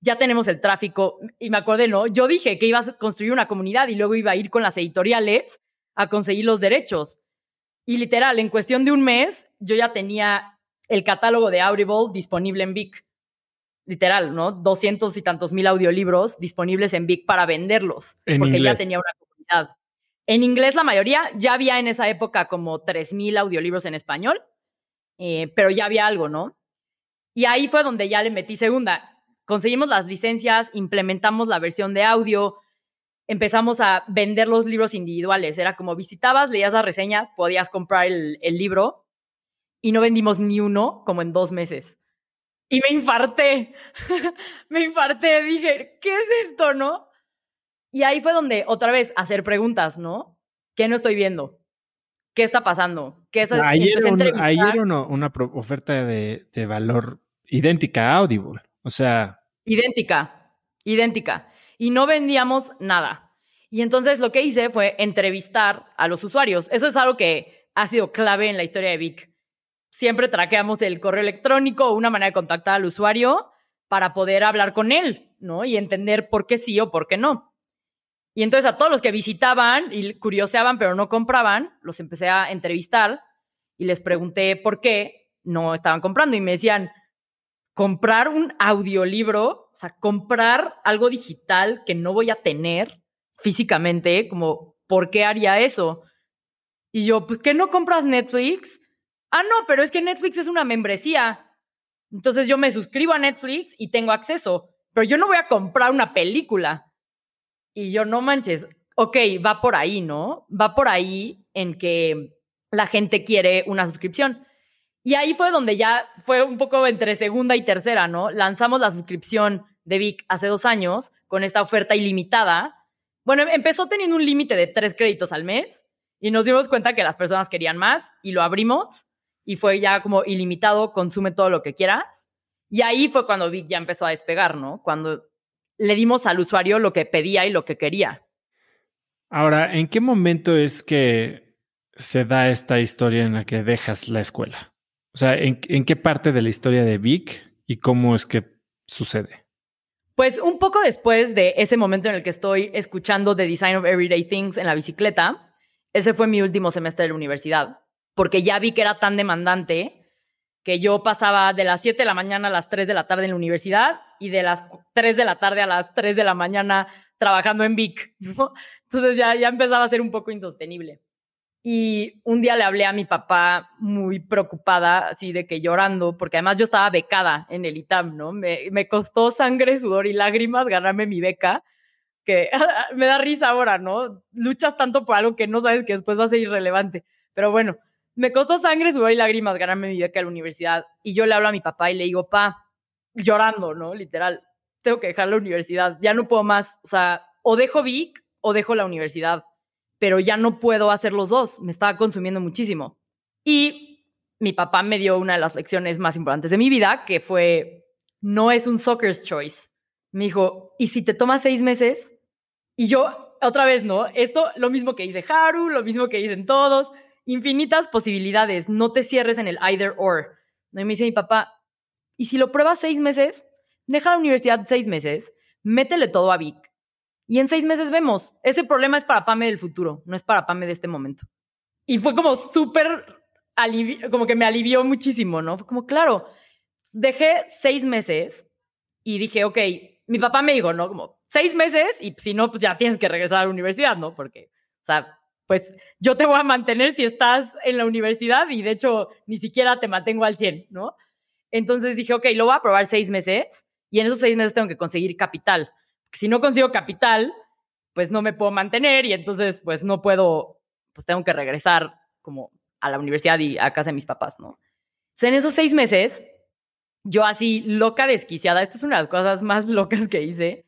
ya tenemos el tráfico. Y me acordé, ¿no? Yo dije que iba a construir una comunidad y luego iba a ir con las editoriales a conseguir los derechos. Y literal, en cuestión de un mes, yo ya tenía el catálogo de Audible disponible en Vic. Literal, ¿no? Doscientos y tantos mil audiolibros disponibles en Vic para venderlos. porque ya tenía una comunidad. En inglés, la mayoría, ya había en esa época como tres mil audiolibros en español, eh, pero ya había algo, ¿no? Y ahí fue donde ya le metí segunda conseguimos las licencias, implementamos la versión de audio, empezamos a vender los libros individuales. Era como visitabas, leías las reseñas, podías comprar el, libro y no vendimos ni uno como en dos meses. Y me infarté, me infarté, dije, ¿qué es esto, no? Y ahí fue donde otra vez hacer preguntas, ¿no? ¿Qué no estoy viendo? ¿Qué está pasando? ¿Qué está, ayer, ayer una, una oferta de, de valor idéntica a Audible. O sea. Idéntica, idéntica. Y no vendíamos nada. Y entonces lo que hice fue entrevistar a los usuarios. Eso es algo que ha sido clave en la historia de Vic. Siempre traqueamos el correo electrónico una manera de contactar al usuario para poder hablar con él, ¿no? Y entender por qué sí o por qué no. Y entonces a todos los que visitaban y curioseaban pero no compraban, los empecé a entrevistar y les pregunté por qué no estaban comprando y me decían, comprar un audiolibro, o sea, comprar algo digital que no voy a tener físicamente, como, ¿por qué haría eso? Y yo, pues, ¿qué no compras Netflix? Ah, no, pero es que Netflix es una membresía. Entonces yo me suscribo a Netflix y tengo acceso, pero yo no voy a comprar una película. Y yo, no manches, ok, va por ahí, ¿no? Va por ahí en que la gente quiere una suscripción. Y ahí fue donde ya fue un poco entre segunda y tercera, ¿no? Lanzamos la suscripción de Vic hace dos años con esta oferta ilimitada. Bueno, empezó teniendo un límite de tres créditos al mes y nos dimos cuenta que las personas querían más y lo abrimos y fue ya como ilimitado, consume todo lo que quieras. Y ahí fue cuando Vic ya empezó a despegar, ¿no? Cuando le dimos al usuario lo que pedía y lo que quería. Ahora, ¿en qué momento es que se da esta historia en la que dejas la escuela? O sea, ¿en, qué parte de la historia de Vic y cómo es que sucede? Pues un poco después de ese momento en el que estoy escuchando The Design of Everyday Things en la bicicleta, ese fue mi último semestre de la universidad, porque ya vi que era tan demandante que yo pasaba de las 7 de la mañana a las 3 de la tarde en la universidad y de las 3 de la tarde a las 3 de la mañana trabajando en Vic, Entonces ya, ya empezaba a ser un poco insostenible. Y un día le hablé a mi papá muy preocupada, así de que llorando, porque además yo estaba becada en el ITAM, ¿no? Me, costó sangre, sudor y lágrimas ganarme mi beca, que me da risa ahora, ¿no? Luchas tanto por algo que no sabes que después va a ser irrelevante. Pero bueno, me costó sangre, sudor y lágrimas ganarme mi beca a la universidad. Y yo le hablo a mi papá y le digo, pa, llorando, ¿no? Literal, tengo que dejar la universidad, ya no puedo más. O sea, o dejo Vic o dejo la universidad pero ya no puedo hacer los dos, me estaba consumiendo muchísimo. Y mi papá me dio una de las lecciones más importantes de mi vida, que fue, no es un soccer's choice. Me dijo, ¿y si te tomas seis meses? Y yo, otra vez, ¿no? Esto, lo mismo que dice Haru, lo mismo que dicen todos, infinitas posibilidades, no te cierres en el either or. Y me dice mi papá, ¿y si lo pruebas seis meses? Deja la universidad seis meses, métele todo a Vic, y en seis meses vemos. Ese problema es para Pame del futuro, no es para Pame de este momento. Y fue como súper, como que me alivió muchísimo, ¿no? Fue como, claro, dejé seis meses y dije, ok, mi papá me dijo, ¿no? Como seis meses y si no, pues ya tienes que regresar a la universidad, ¿no? Porque, o sea, pues yo te voy a mantener si estás en la universidad y de hecho ni siquiera te mantengo al 100, ¿no? Entonces dije, ok, lo voy a probar seis meses y en esos seis meses tengo que conseguir capital si no consigo capital, pues no me puedo mantener y entonces pues no puedo, pues tengo que regresar como a la universidad y a casa de mis papás, ¿no? Entonces, en esos seis meses, yo así loca desquiciada, esta es una de las cosas más locas que hice,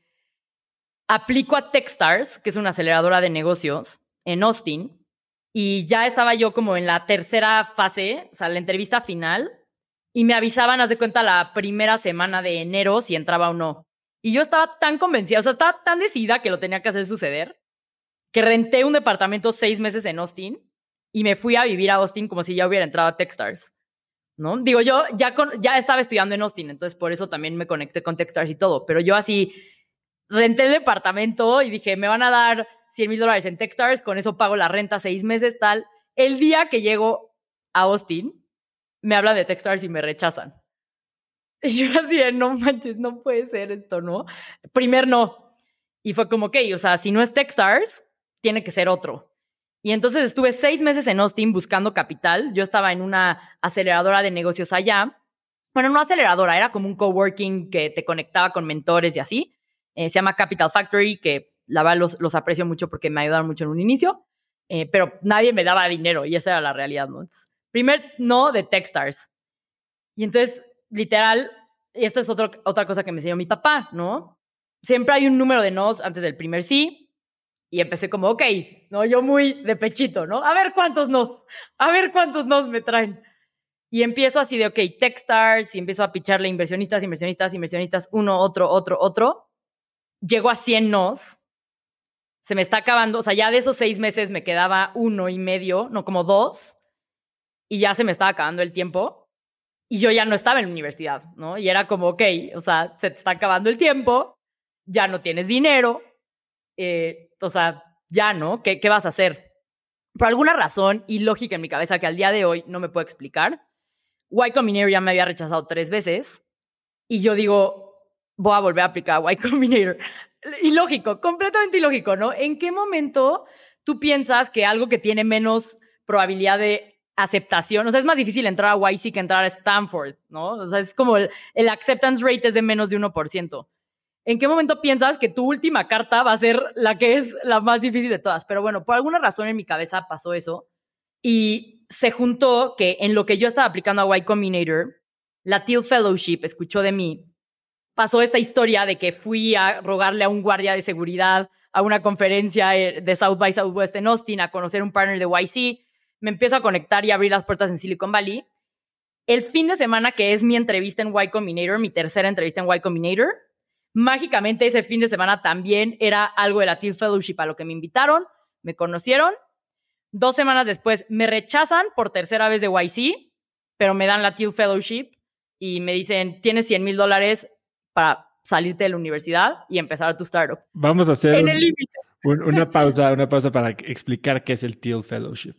aplico a Techstars, que es una aceleradora de negocios en Austin, y ya estaba yo como en la tercera fase, o sea, la entrevista final, y me avisaban, haz de cuenta, la primera semana de enero si entraba o no. Y yo estaba tan convencida, o sea, estaba tan decidida que lo tenía que hacer suceder, que renté un departamento seis meses en Austin y me fui a vivir a Austin como si ya hubiera entrado a Techstars. ¿No? Digo, yo ya, ya estaba estudiando en Austin, entonces por eso también me conecté con Techstars y todo, pero yo así renté el departamento y dije, me van a dar 100 mil dólares en Techstars, con eso pago la renta seis meses, tal. El día que llego a Austin, me hablan de Techstars y me rechazan. Yo así no manches, no puede ser esto, ¿no? Primer no. Y fue como, ok, o sea, si no es Techstars, tiene que ser otro. Y entonces estuve seis meses en Austin buscando capital. Yo estaba en una aceleradora de negocios allá. Bueno, no aceleradora, era como un coworking que te conectaba con mentores y así. Eh, se llama Capital Factory, que la verdad los, los, aprecio mucho porque me ayudaron mucho en un inicio, eh, pero nadie me daba dinero y esa era la realidad, ¿no? primer no de Techstars. Y entonces literal, y esta es otra otra cosa que me enseñó mi papá, ¿no? Siempre hay un número de nos antes del primer sí. Y empecé como, ok, ¿no? Yo muy de pechito, ¿no? A ver cuántos nos, a ver cuántos nos me traen. Y empiezo así de, ok, Techstars, y empiezo a picharle inversionistas, inversionistas, inversionistas, uno, otro, otro, otro. Llego a 100 nos. Se me está acabando, o sea, ya de esos seis meses me quedaba uno y medio, no como dos. Y ya se me estaba acabando el tiempo y yo ya no estaba en la universidad, ¿no? Y era como, ok, o sea, se te está acabando el tiempo, ya no tienes dinero, eh, o sea, ya, ¿no? ¿Qué, ¿Qué vas a hacer? Por alguna razón y lógica en mi cabeza que al día de hoy no me puedo explicar, Y Combinator ya me había rechazado tres veces y yo digo, voy a volver a aplicar Y Combinator. Ilógico, completamente ilógico, ¿no? ¿En qué momento tú piensas que algo que tiene menos probabilidad de aceptación. O sea, es más difícil entrar a YC que entrar a Stanford, ¿no? O sea, es como el, acceptance rate es de menos de 1%. ¿En qué momento piensas que tu última carta va a ser la que es la más difícil de todas? Pero bueno, por alguna razón en mi cabeza pasó eso y se juntó que en lo que yo estaba aplicando a Y Combinator, la Teal Fellowship escuchó de mí. Pasó esta historia de que fui a rogarle a un guardia de seguridad a una conferencia eh, de South by Southwest en Austin a conocer un partner de YC me empiezo a conectar y abrir las puertas en Silicon Valley. El fin de semana, que es mi entrevista en Y Combinator, mi tercera entrevista en Y Combinator, Mágicamente ese fin de semana también era algo de la Teal Fellowship a lo que me invitaron, me conocieron. Dos semanas después me rechazan por tercera vez de YC, pero me dan la Teal Fellowship y me dicen, tienes 100 mil dólares para salirte de la universidad y empezar tu startup. Vamos a hacer una pausa, una pausa para explicar qué es el Teal Fellowship.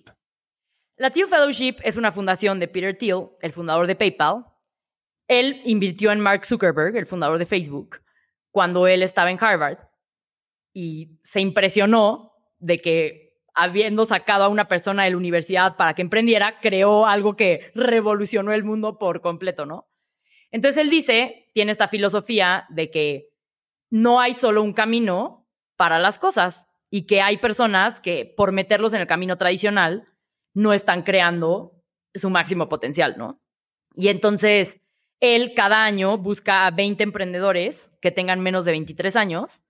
La Teal Fellowship es una fundación de Peter Thiel, el fundador de PayPal. Él invirtió en Mark Zuckerberg, el fundador de Facebook, cuando él estaba en Harvard y se impresionó de que habiendo sacado a una persona de la universidad para que emprendiera, creó algo que revolucionó el mundo por completo, ¿no? Entonces él dice, tiene esta filosofía de que no hay solo un camino para las cosas y que hay personas que por meterlos en el camino tradicional no están creando su máximo potencial, ¿no? Y entonces él cada año busca a 20 emprendedores que tengan menos de 23 años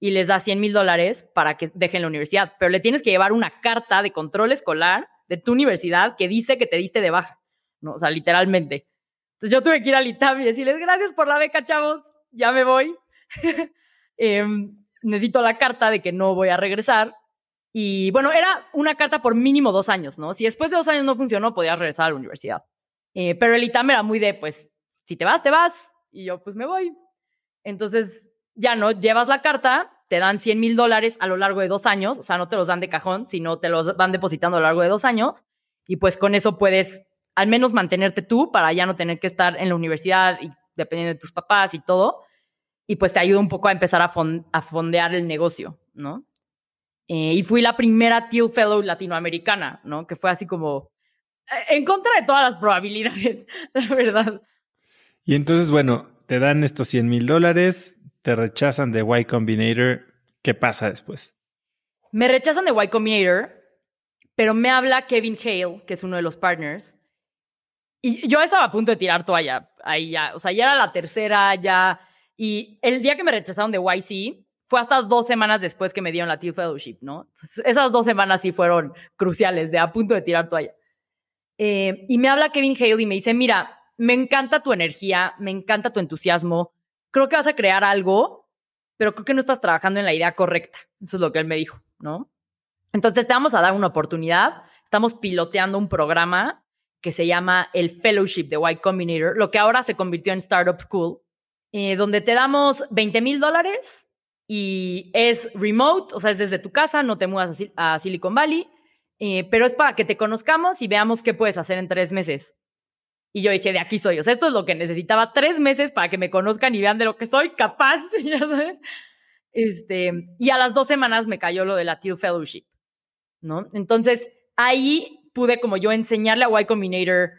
y les da 100 mil dólares para que dejen la universidad, pero le tienes que llevar una carta de control escolar de tu universidad que dice que te diste de baja, ¿no? O sea, literalmente. Entonces yo tuve que ir al ITAM y decirles, gracias por la beca, chavos, ya me voy. Em, necesito la carta de que no voy a regresar. Y bueno, era una carta por mínimo dos años, ¿no? Si después de dos años no funcionó, podías regresar a la universidad. Eh, pero el ITAM era muy de, pues, si te vas, te vas. Y yo, pues me voy. Entonces, ya no, llevas la carta, te dan 100 mil dólares a lo largo de dos años, o sea, no te los dan de cajón, sino te los van depositando a lo largo de dos años. Y pues con eso puedes al menos mantenerte tú para ya no tener que estar en la universidad y dependiendo de tus papás y todo. Y pues te ayuda un poco a empezar a, a fondear el negocio, ¿no? Eh, y fui la primera Teal Fellow latinoamericana, ¿no? Que fue así como eh, en contra de todas las probabilidades, la verdad. Y entonces, bueno, te dan estos 100 mil dólares, te rechazan de Y Combinator. ¿Qué pasa después? Me rechazan de Y Combinator, pero me habla Kevin Hale, que es uno de los partners, y yo estaba a punto de tirar toalla ahí ya. O sea, ya era la tercera, ya. Y el día que me rechazaron de YC fue hasta dos semanas después que me dieron la Teal Fellowship, ¿no? esas dos semanas sí fueron cruciales, de a punto de tirar toalla. Eh, y me habla Kevin Hale y me dice: Mira, me encanta tu energía, me encanta tu entusiasmo. Creo que vas a crear algo, pero creo que no estás trabajando en la idea correcta. Eso es lo que él me dijo, ¿no? Entonces te vamos a dar una oportunidad. Estamos piloteando un programa que se llama el Fellowship de Y Combinator, lo que ahora se convirtió en Startup School, eh, donde te damos 20 mil dólares y es remote, o sea, es desde tu casa, no te mudas a, Silicon Valley, eh, pero es para que te conozcamos y veamos qué puedes hacer en tres meses. Y yo dije, de aquí soy. O sea, esto es lo que necesitaba, tres meses para que me conozcan y vean de lo que soy capaz, ya sabes. Este, y a las dos semanas me cayó lo de la Teal Fellowship, ¿no? Entonces, ahí pude como yo enseñarle a Y Combinator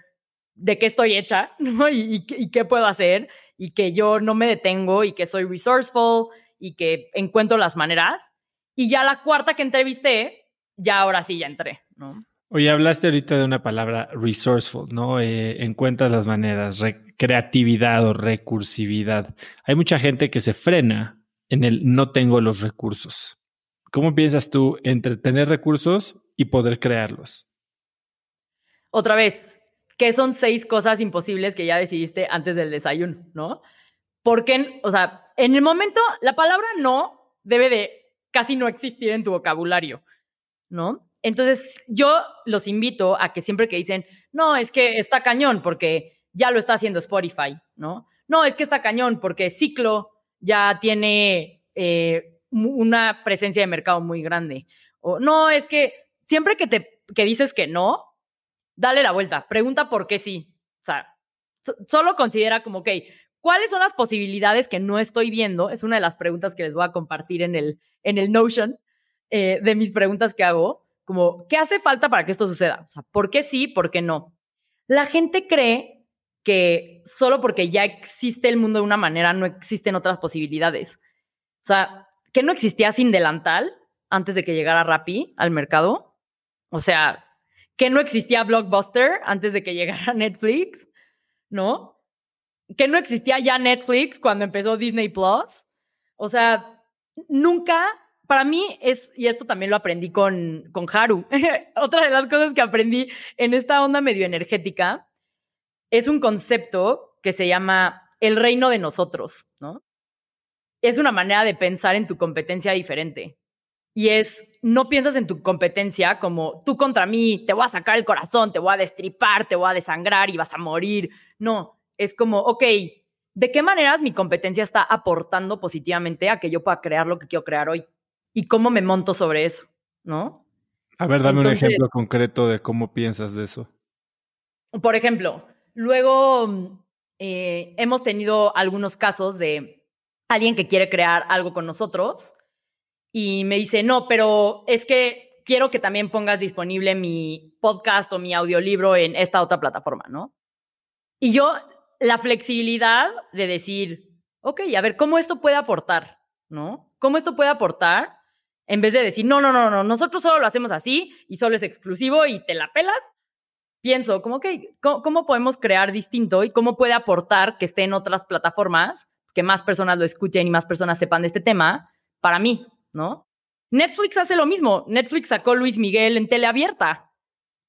de qué estoy hecha y, qué puedo hacer y que yo no me detengo y que soy resourceful y que encuentro las maneras. Y ya la cuarta que entrevisté, ya ahora sí ya entré, ¿no? Oye, hablaste ahorita de una palabra resourceful, ¿no? Eh, encuentras las maneras, creatividad o recursividad. Hay mucha gente que se frena en el no tengo los recursos. ¿Cómo piensas tú entre tener recursos y poder crearlos? Otra vez, ¿qué son seis cosas imposibles que ya decidiste antes del desayuno, no? Porque, o sea, en el momento, la palabra no debe de casi no existir en tu vocabulario, ¿no? Entonces, yo los invito a que siempre que dicen, no, es que está cañón porque ya lo está haciendo Spotify, ¿no? No, es que está cañón porque Ciclo ya tiene eh, una presencia de mercado muy grande. O no, es que siempre que te que dices que no, dale la vuelta, pregunta por qué sí. O sea, solo considera como, ok, ¿cuáles son las posibilidades que no estoy viendo? Es una de las preguntas que les voy a compartir en el, en el Notion eh, de mis preguntas que hago. Como, ¿qué hace falta para que esto suceda? O sea, ¿por qué sí, por qué no? La gente cree que solo porque ya existe el mundo de una manera, no existen otras posibilidades. O sea, que no existía sin delantal antes de que llegara Rappi al mercado. O sea, que no existía Blockbuster antes de que llegara Netflix, ¿no? Que no existía ya Netflix cuando empezó Disney Plus. O sea, nunca, para mí es, y esto también lo aprendí con, con Haru, otra de las cosas que aprendí en esta onda medio energética es un concepto que se llama el reino de nosotros, ¿no? es una manera de pensar en tu competencia diferente. Y es, no piensas en tu competencia como tú contra mí, te voy a sacar el corazón, te voy a destripar, te voy a desangrar y vas a morir. No, es como, ok, ¿de qué maneras mi competencia está aportando positivamente a que yo pueda crear lo que quiero crear hoy? ¿Y cómo me monto sobre eso? ¿No? A ver, dame un ejemplo concreto de cómo piensas de eso. Por ejemplo, luego eh, hemos tenido algunos casos de alguien que quiere crear algo con nosotros y me dice, no, pero es que quiero que también pongas disponible mi podcast o mi audiolibro en esta otra plataforma, ¿no? Y yo, la flexibilidad de decir, ok, a ver, ¿cómo esto puede aportar? ¿No? ¿Cómo esto puede aportar? En vez de decir, no, no, no, no, nosotros solo lo hacemos así y solo es exclusivo y te la pelas, pienso, como, que, ¿cómo, podemos crear distinto y cómo puede aportar que esté en otras plataformas, que más personas lo escuchen y más personas sepan de este tema para mí, ¿no? Netflix hace lo mismo. Netflix sacó Luis Miguel en tele abierta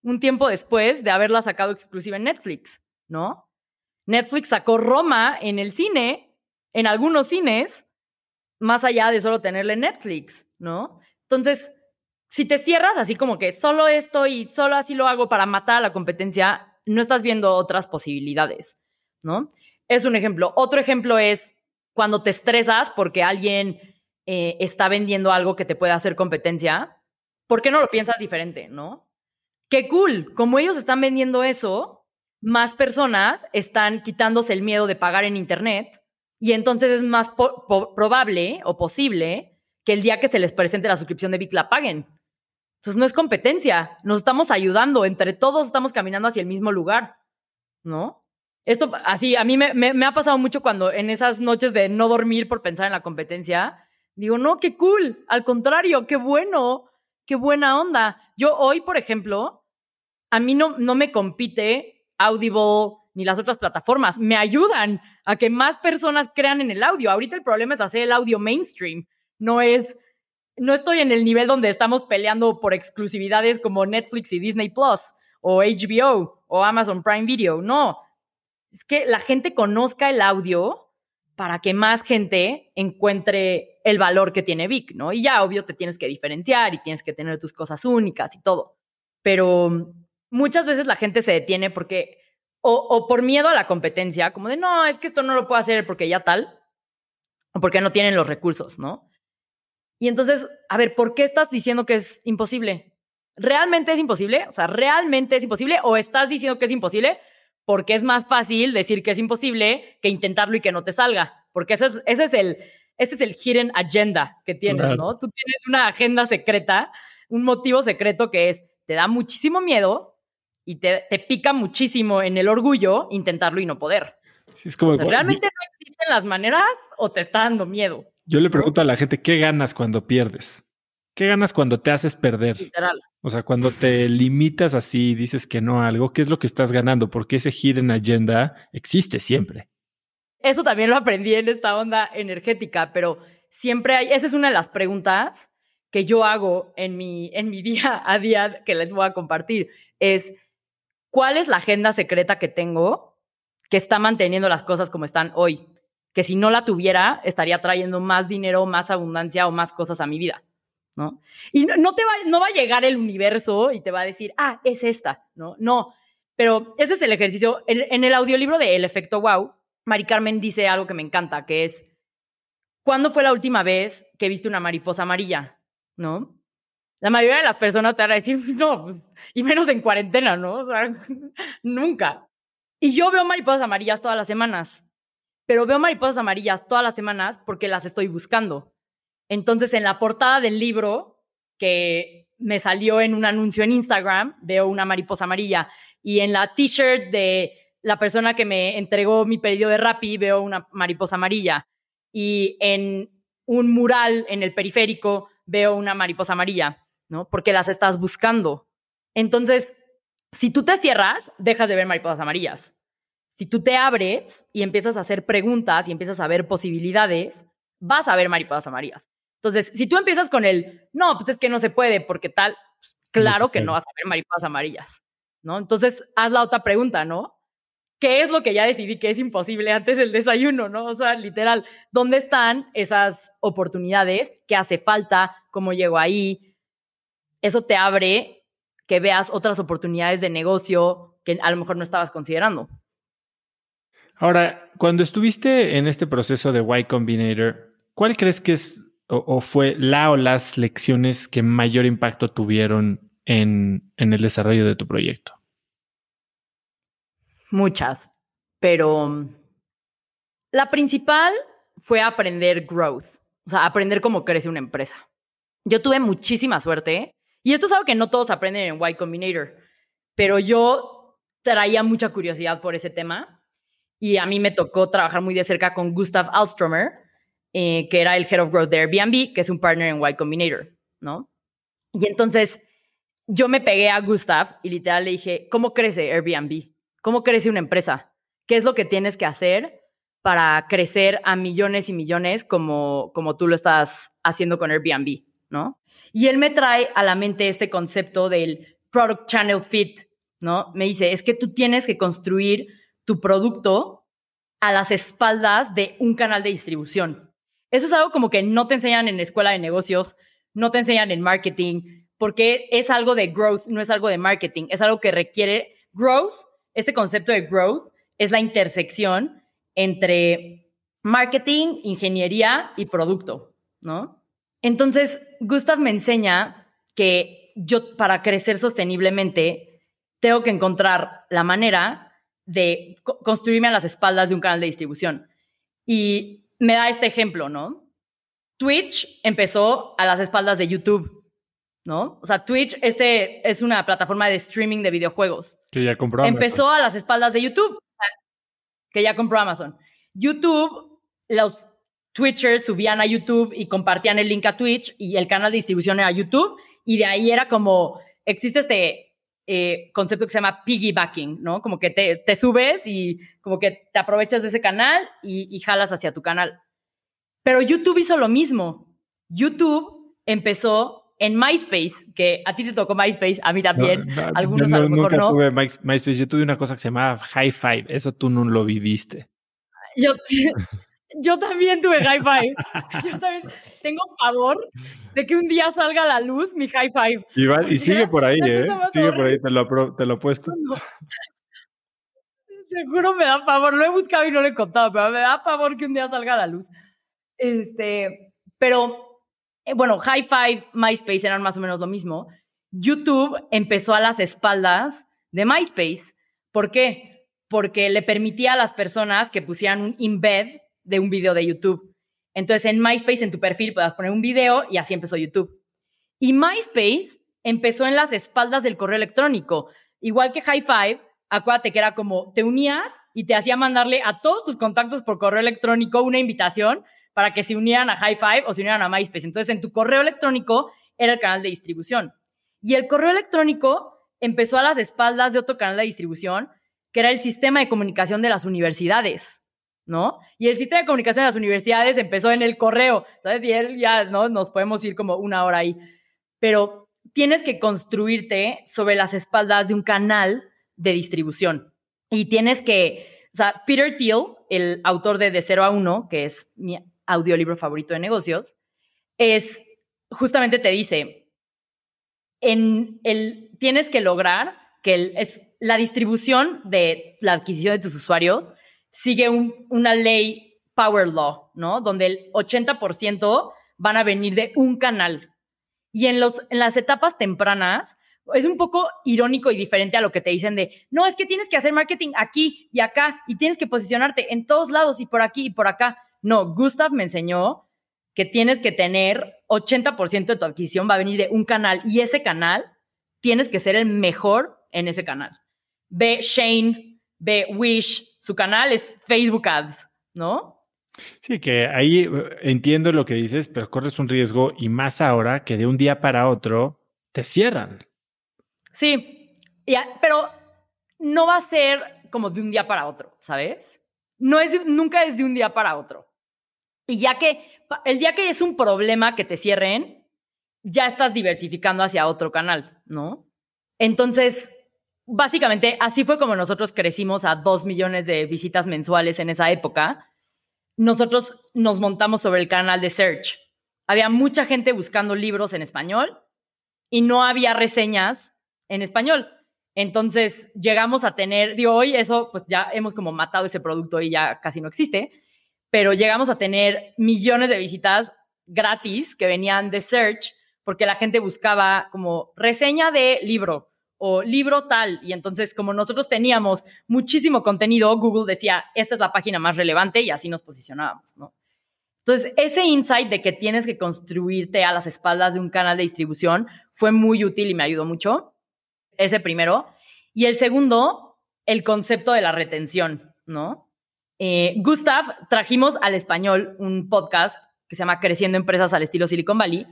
un tiempo después de haberla sacado exclusiva en Netflix, ¿no? Netflix sacó Roma en el cine, en algunos cines, más allá de solo tenerle Netflix, ¿no? Entonces, si te cierras así como que solo esto y solo así lo hago para matar a la competencia, no estás viendo otras posibilidades, ¿no? Es un ejemplo. Otro ejemplo es cuando te estresas porque alguien eh, está vendiendo algo que te puede hacer competencia, ¿por qué no lo piensas diferente, no? Qué cool, como ellos están vendiendo eso, más personas están quitándose el miedo de pagar en Internet y entonces es más probable o posible que el día que se les presente la suscripción de Vic la paguen. Entonces no es competencia, nos estamos ayudando, entre todos estamos caminando hacia el mismo lugar, ¿no? Esto, así, a mí me, ha pasado mucho cuando en esas noches de no dormir por pensar en la competencia, Digo, no, qué cool. Al contrario, qué bueno, qué buena onda. Yo hoy, por ejemplo, a mí no, no me compite Audible ni las otras plataformas. Me ayudan a que más personas crean en el audio. Ahorita el problema es hacer el audio mainstream. No es, no estoy en el nivel donde estamos peleando por exclusividades como Netflix y Disney Plus o HBO o Amazon Prime Video. No. Es que la gente conozca el audio para que más gente encuentre el valor que tiene Vic, ¿no? Y ya, obvio, te tienes que diferenciar y tienes que tener tus cosas únicas y todo. Pero muchas veces la gente se detiene porque, o, por miedo a la competencia, como de, no, es que esto no lo puedo hacer porque ya tal, o porque no tienen los recursos, ¿no? Y entonces, a ver, ¿por qué estás diciendo que es imposible? ¿Realmente es imposible? O sea, ¿realmente es imposible? ¿O estás diciendo que es imposible porque es más fácil decir que es imposible que intentarlo y que no te salga, porque ese es, ese es el ese es el hidden agenda que tienes, ¿no? Tú tienes una agenda secreta, un motivo secreto que es, te da muchísimo miedo y te, te pica muchísimo en el orgullo intentarlo y no poder. es como, ¿Realmente no existen las maneras o te está dando miedo? Yo le pregunto a la gente, ¿qué ganas cuando pierdes? ¿Qué ganas cuando te haces perder? Literal. O sea, cuando te limitas así y dices que no a algo, ¿qué es lo que estás ganando? Porque ese hidden agenda existe siempre. Eso también lo aprendí en esta onda energética, pero siempre hay, esa es una de las preguntas que yo hago en mi, en mi día a día que les voy a compartir, es ¿cuál es la agenda secreta que tengo que está manteniendo las cosas como están hoy? Que si no la tuviera, estaría trayendo más dinero, más abundancia o más cosas a mi vida. ¿no? Y no, te va, no va a llegar el universo y te va a decir, ah, es esta, ¿no? No, pero ese es el ejercicio. En, el audiolibro de El efecto wow, Mari Carmen dice algo que me encanta, que es, ¿cuándo fue la última vez que viste una mariposa amarilla? ¿No? La mayoría de las personas te van a decir, no, pues, y menos en cuarentena, ¿no? O sea, nunca. Y yo veo mariposas amarillas todas las semanas, pero veo mariposas amarillas todas las semanas porque las estoy buscando. Entonces, en la portada del libro, que me salió en un anuncio en Instagram, veo una mariposa amarilla. Y en la t-shirt de la persona que me entregó mi pedido de Rappi, veo una mariposa amarilla. Y en un mural en el periférico, veo una mariposa amarilla, ¿no? Porque las estás buscando. Entonces, si tú te cierras, dejas de ver mariposas amarillas. Si tú te abres y empiezas a hacer preguntas y empiezas a ver posibilidades, vas a ver mariposas amarillas. Entonces, si tú empiezas con el, no, pues es que no se puede, porque tal, pues claro que no vas a ver mariposas amarillas, ¿no? Entonces, haz la otra pregunta, ¿no? ¿qué es lo que ya decidí que es imposible antes del desayuno, no? O sea, literal, ¿dónde están esas oportunidades? ¿Qué hace falta? ¿Cómo llego ahí? Eso te abre que veas otras oportunidades de negocio que a lo mejor no estabas considerando. Ahora, cuando estuviste en este proceso de Y Combinator, ¿cuál crees que es o, fue la o las lecciones que mayor impacto tuvieron en, en el desarrollo de tu proyecto? Muchas, pero mm, la principal fue aprender growth, o sea, aprender cómo crece una empresa. Yo tuve muchísima suerte y esto es algo que no todos aprenden en Y Combinator, pero yo traía mucha curiosidad por ese tema y a mí me tocó trabajar muy de cerca con Gustav Alstromer, eh, que era el Head of Growth de Airbnb, que es un partner en Y Combinator, ¿no? Y entonces yo me pegué a Gustav y literal le dije, ¿cómo crece Airbnb? ¿Cómo crece una empresa? ¿Qué es lo que tienes que hacer para crecer a millones y millones como, como tú lo estás haciendo con Airbnb, ¿no? Y él me trae a la mente este concepto del product channel fit, ¿no? Me dice, es que tú tienes que construir tu producto a las espaldas de un canal de distribución. Eso es algo como que no te enseñan en la escuela de negocios, no te enseñan en marketing, porque es algo de growth, no es algo de marketing, es algo que requiere growth. Este concepto de growth es la intersección entre marketing, ingeniería y producto, ¿no? Entonces, Gustav me enseña que yo para crecer sosteniblemente tengo que encontrar la manera de construirme a las espaldas de un canal de distribución. Y me da este ejemplo, ¿no? Twitch empezó a las espaldas de YouTube, ¿no? O sea, Twitch este es una plataforma de streaming de videojuegos. Que ya compró Amazon. Empezó a las espaldas de YouTube, que ya compró Amazon. YouTube, los Twitchers subían a YouTube y compartían el link a Twitch y el canal de distribución era YouTube y de ahí era como, existe este eh, concepto que se llama piggybacking, ¿no? Como que te, te, subes y como que te aprovechas de ese canal y, jalas hacia tu canal. Pero YouTube hizo lo mismo. YouTube empezó en MySpace, que a ti te tocó MySpace, a mí también, algunos a lo mejor no. Tuve MySpace, yo tuve una cosa que se llamaba High Five, eso tú no lo viviste. Yo, yo también tuve hi-fi. Yo también tengo pavor de que un día salga a la luz mi hi-fi. Y, sigue por ahí, ¿eh? Sigue por ahí, te lo, te lo he puesto. Seguro me da pavor. Lo he buscado y no lo he contado, pero me da pavor que un día salga a la luz. Este, pero, eh, bueno, hi-fi, MySpace eran más o menos lo mismo. YouTube empezó a las espaldas de MySpace. ¿Por qué? Porque le permitía a las personas que pusieran un embed de un video de YouTube. Entonces en MySpace, en tu perfil, puedas poner un video y así empezó YouTube. Y MySpace empezó en las espaldas del correo electrónico. Igual que High Five, acuérdate que era como te unías y te hacía mandarle a todos tus contactos por correo electrónico una invitación para que se unieran a High Five o se unieran a MySpace. Entonces en tu correo electrónico era el canal de distribución. Y el correo electrónico empezó a las espaldas de otro canal de distribución, que era el sistema de comunicación de las universidades. ¿No? Y el sistema de comunicación de las universidades empezó en el correo. Y él ya, ¿no? Nos podemos ir como una hora ahí. Pero tienes que construirte sobre las espaldas de un canal de distribución. Y tienes que, o sea, Peter Thiel, el autor de De Cero a Uno, que es mi audiolibro favorito de negocios, es, justamente te dice, en el, tienes que lograr que es la distribución de la adquisición de tus usuarios sigue una ley Power Law, ¿no? Donde el 80% van a venir de un canal. Y en, los, en las etapas tempranas, es un poco irónico y diferente a lo que te dicen de, no, es que tienes que hacer marketing aquí y acá y tienes que posicionarte en todos lados y por aquí y por acá. No, Gustav me enseñó que tienes que tener 80% de tu adquisición va a venir de un canal y ese canal tienes que ser el mejor en ese canal. Ve Shane, ve Wish, su canal es Facebook Ads, ¿no? Sí, que ahí eh, entiendo lo que dices, pero corres un riesgo y más ahora que de un día para otro te cierran. Sí, pero no va a ser como de un día para otro, ¿sabes? No es, nunca es de un día para otro. Y ya que el día que es un problema que te cierren, ya estás diversificando hacia otro canal, ¿no? Entonces, básicamente así fue como nosotros crecimos a dos millones de visitas mensuales en esa época. Nosotros nos montamos sobre el canal de Search. Había mucha gente buscando libros en español y no había reseñas en español. Entonces llegamos a tener, de hoy eso pues ya hemos como matado ese producto y ya casi no existe, pero llegamos a tener millones de visitas gratis que venían de Search porque la gente buscaba como reseña de libro o libro tal. Y entonces, como nosotros teníamos muchísimo contenido, Google decía, esta es la página más relevante y así nos posicionábamos, ¿no? Entonces, ese insight de que tienes que construirte a las espaldas de un canal de distribución fue muy útil y me ayudó mucho. Ese primero. Y el segundo, el concepto de la retención, ¿no? Eh, Gustav, trajimos al español un podcast que se llama Creciendo Empresas al estilo Silicon Valley.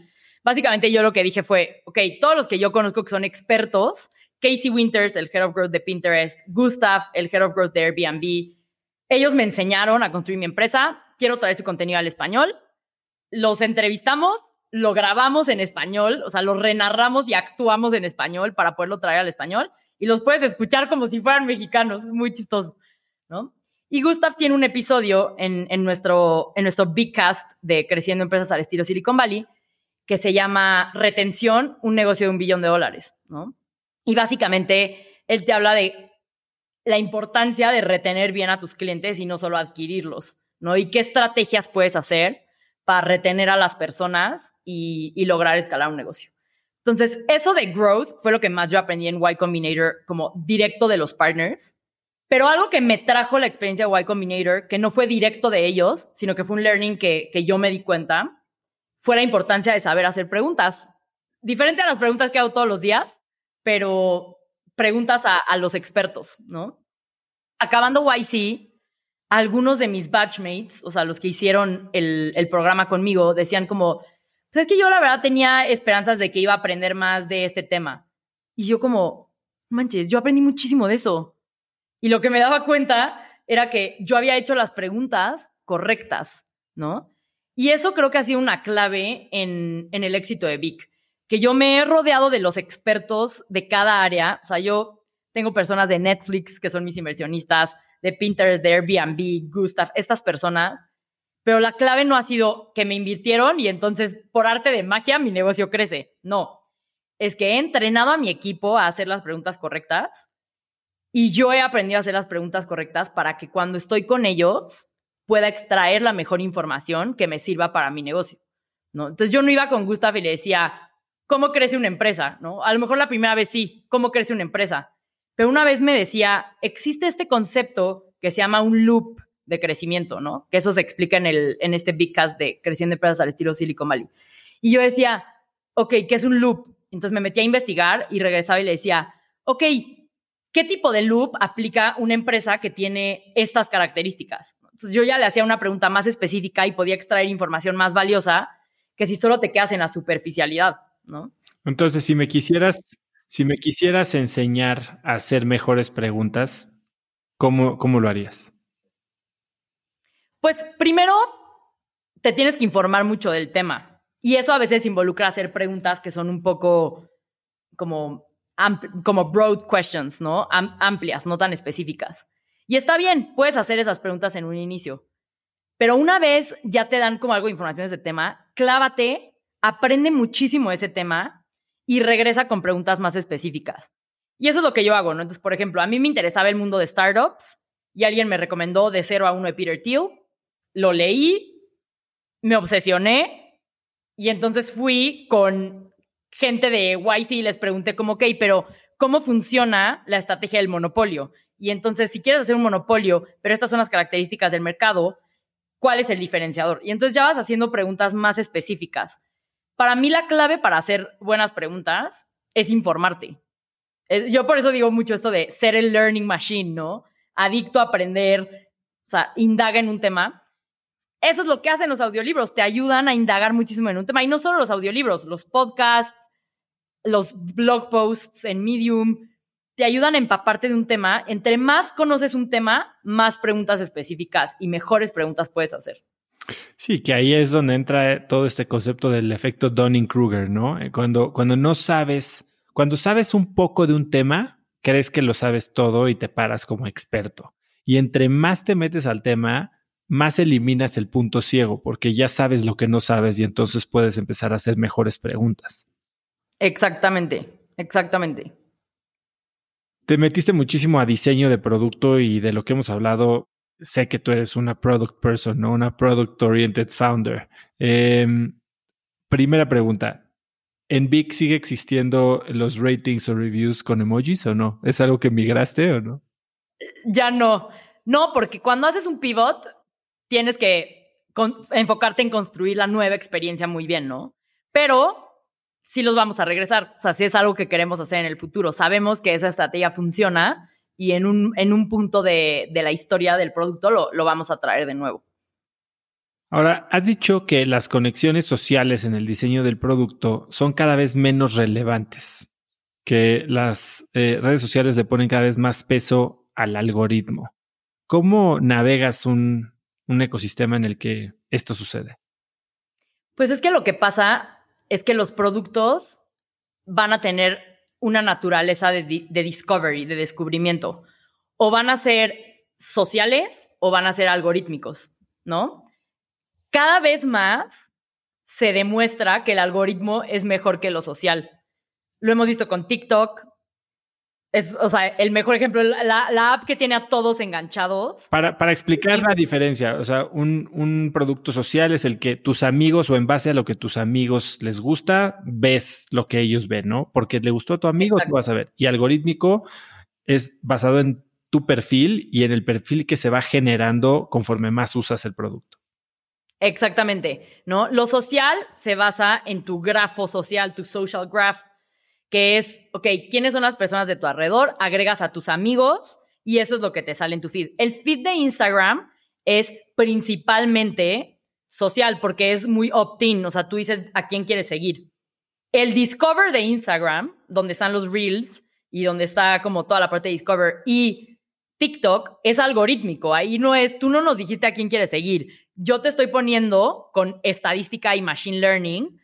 Básicamente yo lo que dije fue, ok, todos los que yo conozco que son expertos, Casey Winters, el Head of Growth de Pinterest, Gustav, el Head of Growth de Airbnb, ellos me enseñaron a construir mi empresa, quiero traer su contenido al español, los entrevistamos, lo grabamos en español, o sea, lo renarramos y actuamos en español para poderlo traer al español y los puedes escuchar como si fueran mexicanos, muy chistoso, ¿no? Y Gustav tiene un episodio en, nuestro, en nuestro Big Cast de Creciendo Empresas al estilo Silicon Valley que se llama Retención, un negocio de un billón de dólares, ¿no? Y básicamente él te habla de la importancia de retener bien a tus clientes y no solo adquirirlos, ¿no? Y qué estrategias puedes hacer para retener a las personas y, lograr escalar un negocio. Entonces, eso de growth fue lo que más yo aprendí en Y Combinator como directo de los partners pero algo que me trajo la experiencia de Y Combinator, que no fue directo de ellos, sino que fue un learning que, que yo me di cuenta, fue la importancia de saber hacer preguntas. Diferente a las preguntas que hago todos los días, pero preguntas a, los expertos, ¿no? Acabando YC, algunos de mis batchmates, o sea, los que hicieron el, el programa conmigo, decían como, pues es que yo la verdad tenía esperanzas de que iba a aprender más de este tema. Y yo como, manches, yo aprendí muchísimo de eso. Y lo que me daba cuenta era que yo había hecho las preguntas correctas, ¿no? Y eso creo que ha sido una clave en, en el éxito de Vic, que yo me he rodeado de los expertos de cada área. O sea, yo tengo personas de Netflix que son mis inversionistas, de Pinterest, de Airbnb, Gustav, estas personas. Pero la clave no ha sido que me invirtieron y entonces por arte de magia mi negocio crece. No, es que he entrenado a mi equipo a hacer las preguntas correctas y yo he aprendido a hacer las preguntas correctas para que cuando estoy con ellos pueda extraer la mejor información que me sirva para mi negocio. ¿no? Entonces yo no iba con Gustav y le decía, ¿cómo crece una empresa? ¿no? A lo mejor la primera vez sí, ¿cómo crece una empresa? Pero una vez me decía, existe este concepto que se llama un loop de crecimiento, ¿no? Que eso se explica en, el, en este Big Cast de Creciendo Empresas al estilo Silicon Valley. Y yo decía, ok, ¿qué es un loop? Entonces me metí a investigar y regresaba y le decía, ok, ¿qué tipo de loop aplica una empresa que tiene estas características? Entonces yo ya le hacía una pregunta más específica y podía extraer información más valiosa que si solo te quedas en la superficialidad, ¿no? Entonces, si me quisieras, si me quisieras enseñar a hacer mejores preguntas, ¿cómo, cómo lo harías? Pues primero te tienes que informar mucho del tema. Y eso a veces involucra hacer preguntas que son un poco como como broad questions, ¿no? amplias, no tan específicas. Y está bien, puedes hacer esas preguntas en un inicio. Pero una vez ya te dan como algo de información de ese tema, clávate, aprende muchísimo ese tema y regresa con preguntas más específicas. Y eso es lo que yo hago, ¿no? Entonces, por ejemplo, a mí me interesaba el mundo de startups y alguien me recomendó de 0 a 1 de Peter Thiel. Lo leí, me obsesioné y entonces fui con gente de YC y les pregunté como, ok, pero ¿cómo funciona la estrategia del monopolio? Y entonces, si quieres hacer un monopolio, pero estas son las características del mercado, ¿cuál es el diferenciador? Y entonces ya vas haciendo preguntas más específicas. Para mí la clave para hacer buenas preguntas es informarte. Yo por eso digo mucho esto de ser el learning machine, ¿no? Adicto a aprender, o sea, indaga en un tema. Eso es lo que hacen los audiolibros, te ayudan a indagar muchísimo en un tema. Y no solo los audiolibros, los podcasts, los blog posts en Medium, te ayudan a empaparte de un tema. Entre más conoces un tema, más preguntas específicas y mejores preguntas puedes hacer. Sí, que ahí es donde entra todo este concepto del efecto Dunning-Kruger, ¿no? Eh, cuando, cuando no sabes, cuando sabes un poco de un tema, crees que lo sabes todo y te paras como experto. Y entre más te metes al tema, más eliminas el punto ciego, porque ya sabes lo que no sabes y entonces puedes empezar a hacer mejores preguntas. Exactamente, exactamente. Te metiste muchísimo a diseño de producto y de lo que hemos hablado, sé que tú eres una product person, ¿no? Una product oriented founder. Em, primera pregunta. ¿En Big sigue existiendo los ratings o reviews con emojis o no? ¿Es algo que migraste o no? Ya no. No, porque cuando haces un pivot, tienes que enfocarte en construir la nueva experiencia muy bien, ¿no? Pero sí los vamos a regresar. O sea, si es algo que queremos hacer en el futuro. Sabemos que esa estrategia funciona y en un, en un punto de, la historia del producto lo, lo vamos a traer de nuevo. Ahora, has dicho que las conexiones sociales en el diseño del producto son cada vez menos relevantes, que las eh, redes sociales le ponen cada vez más peso al algoritmo. ¿Cómo navegas un, un ecosistema en el que esto sucede? Pues es que lo que pasa es que los productos van a tener una naturaleza de, discovery, de descubrimiento. O van a ser sociales o van a ser algorítmicos, ¿no? cada vez más se demuestra que el algoritmo es mejor que lo social. Lo hemos visto con TikTok. Es, o sea, el mejor ejemplo, la, app que tiene a todos enganchados. Para, para explicar la diferencia, o sea, un, producto social es el que tus amigos o en base a lo que tus amigos les gusta, ves lo que ellos ven, ¿no? Porque le gustó a tu amigo, tú vas a ver. Y algorítmico es basado en tu perfil y en el perfil que se va generando conforme más usas el producto. Exactamente, ¿no? Lo social se basa en tu grafo social, tu social graph, que es, ok, ¿quiénes son las personas de tu alrededor? Agregas a tus amigos y eso es lo que te sale en tu feed. El feed de Instagram es principalmente social porque es muy opt-in, o sea, tú dices a quién quieres seguir. El Discover de Instagram, donde están los Reels y donde está como toda la parte de Discover y TikTok es algorítmico. Ahí no es, tú no nos dijiste a quién quieres seguir yo te estoy poniendo con estadística y machine learning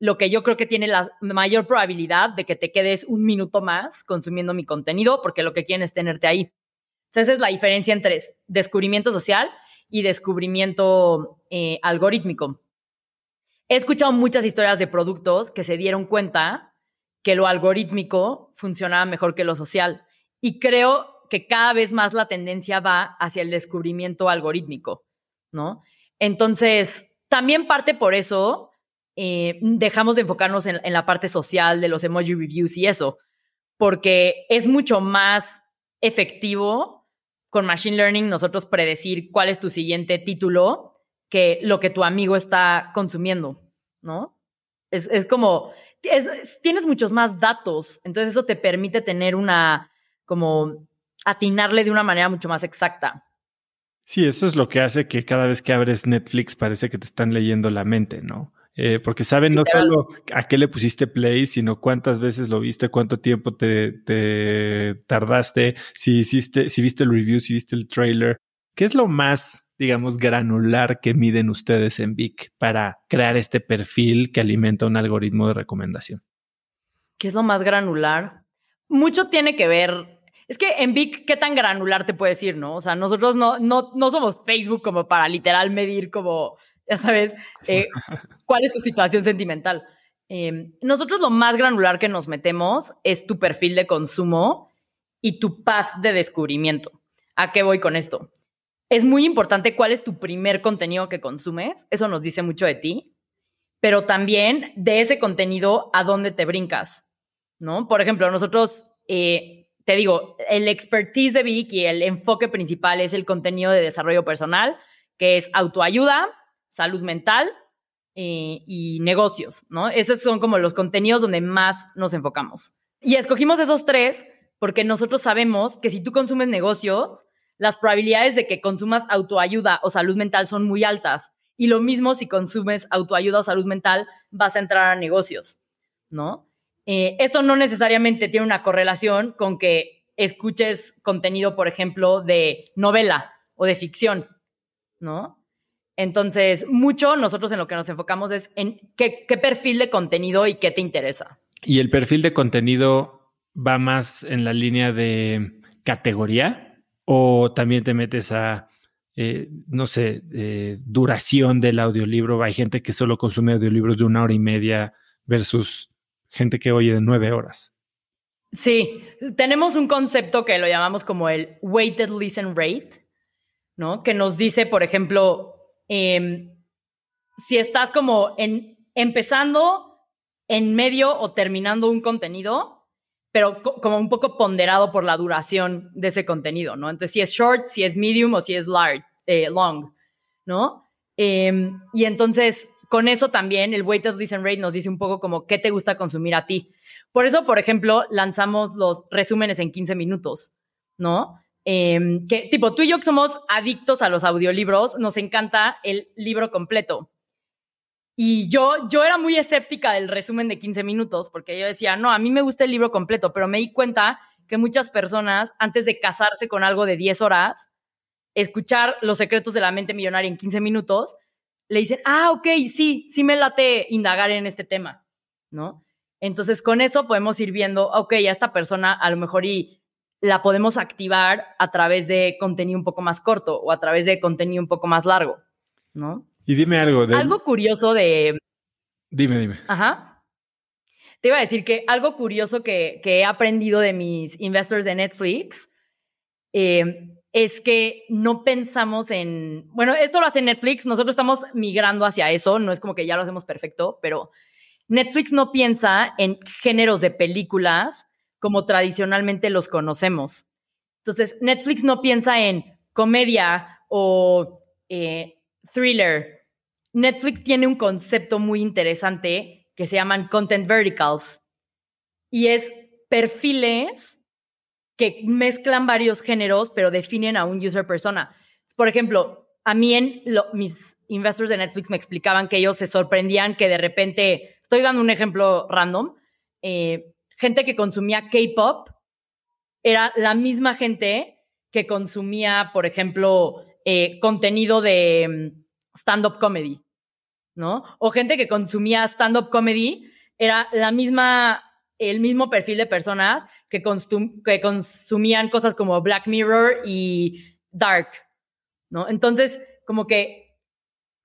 lo que yo creo que tiene la mayor probabilidad de que te quedes un minuto más consumiendo mi contenido, porque lo que quieren es tenerte ahí. esa es la diferencia entre descubrimiento social y descubrimiento eh, algorítmico. He escuchado muchas historias de productos que se dieron cuenta que lo algorítmico funcionaba mejor que lo social. Y creo que cada vez más la tendencia va hacia el descubrimiento algorítmico, ¿no? Entonces, también parte por eso eh, dejamos de enfocarnos en, la parte social de los emoji reviews y eso, porque es mucho más efectivo con Machine Learning nosotros predecir cuál es tu siguiente título que lo que tu amigo está consumiendo, ¿no? Es, como, tienes muchos más datos, entonces eso te permite tener una, como, atinarle de una manera mucho más exacta. Sí, eso es lo que hace que cada vez que abres Netflix parece que te están leyendo la mente, ¿no? Eh, porque saben no solo a qué le pusiste play, sino cuántas veces lo viste, cuánto tiempo te, te, tardaste, si hiciste, si viste el review, si viste el trailer. ¿Qué es lo más, digamos, granular que miden ustedes en Vic para crear este perfil que alimenta un algoritmo de recomendación? ¿Qué es lo más granular? Mucho tiene que ver es que en Vic, ¿qué tan granular te puedes ir, no? O sea, nosotros no, no, no somos Facebook como para literal medir como, ya sabes, eh, cuál es tu situación sentimental. Em, nosotros lo más granular que nos metemos es tu perfil de consumo y tu paz de descubrimiento. ¿A qué voy con esto? Es muy importante cuál es tu primer contenido que consumes. Eso nos dice mucho de ti. Pero también de ese contenido a dónde te brincas, ¿no? Por ejemplo, nosotros eh, te digo, el expertise de Vic y el enfoque principal es el contenido de desarrollo personal, que es autoayuda, salud mental eh, y negocios, ¿no? Esos son como los contenidos donde más nos enfocamos. Y escogimos esos tres porque nosotros sabemos que si tú consumes negocios, las probabilidades de que consumas autoayuda o salud mental son muy altas. Y lo mismo si consumes autoayuda o salud mental, vas a entrar a negocios, ¿no? Eh, esto no necesariamente tiene una correlación con que escuches contenido, por ejemplo, de novela o de ficción, ¿no? Entonces, mucho nosotros en lo que nos enfocamos es en qué, perfil de contenido y qué te interesa. Y el perfil de contenido va más en la línea de categoría o también te metes a, eh, no sé, eh, duración del audiolibro. Hay gente que solo consume audiolibros de una hora y media versus gente que oye de nueve horas. Sí, tenemos un concepto que lo llamamos como el weighted listen rate, ¿no? Que nos dice, por ejemplo, em, si estás como en, empezando, en medio o terminando un contenido, pero como un poco ponderado por la duración de ese contenido, ¿no? Entonces, si es short, si es medium o si es large, eh, long, ¿no? Em, y entonces, con eso también, el weighted listen rate nos dice un poco como qué te gusta consumir a ti. Por eso, por ejemplo, lanzamos los resúmenes en 15 minutos, ¿no? Em, que tipo, tú y yo que somos adictos a los audiolibros, nos encanta el libro completo. Y yo, yo era muy escéptica del resumen de 15 minutos, porque yo decía, no, a mí me gusta el libro completo, pero me di cuenta que muchas personas, antes de casarse con algo de 10 horas, escuchar Los secretos de la mente millonaria en 15 minutos, le dicen, ah, ok, sí, sí me late indagar en este tema, ¿no? Entonces, con eso podemos ir viendo, ok, a esta persona a lo mejor y la podemos activar a través de contenido un poco más corto o a través de contenido un poco más largo, ¿no? Y dime algo de... Algo curioso de... Dime, dime. Ajá. Te iba a decir que algo curioso que, he aprendido de mis investors de Netflix eh, es que no pensamos en... Bueno, esto lo hace Netflix, nosotros estamos migrando hacia eso, no es como que ya lo hacemos perfecto, pero Netflix no piensa en géneros de películas como tradicionalmente los conocemos. Entonces, Netflix no piensa en comedia o eh, thriller. Netflix tiene un concepto muy interesante que se llaman content verticals y es perfiles que mezclan varios géneros pero definen a un user persona. Por ejemplo, a mí en mis investors de Netflix me explicaban que ellos se sorprendían que de repente, estoy dando un ejemplo random, eh, gente que consumía K-pop era la misma gente que consumía, por ejemplo, eh, contenido de mm, stand-up comedy, ¿no? O gente que consumía stand-up comedy era la misma, el mismo perfil de personas que, que consumían cosas como Black Mirror y Dark, ¿no? Entonces, como que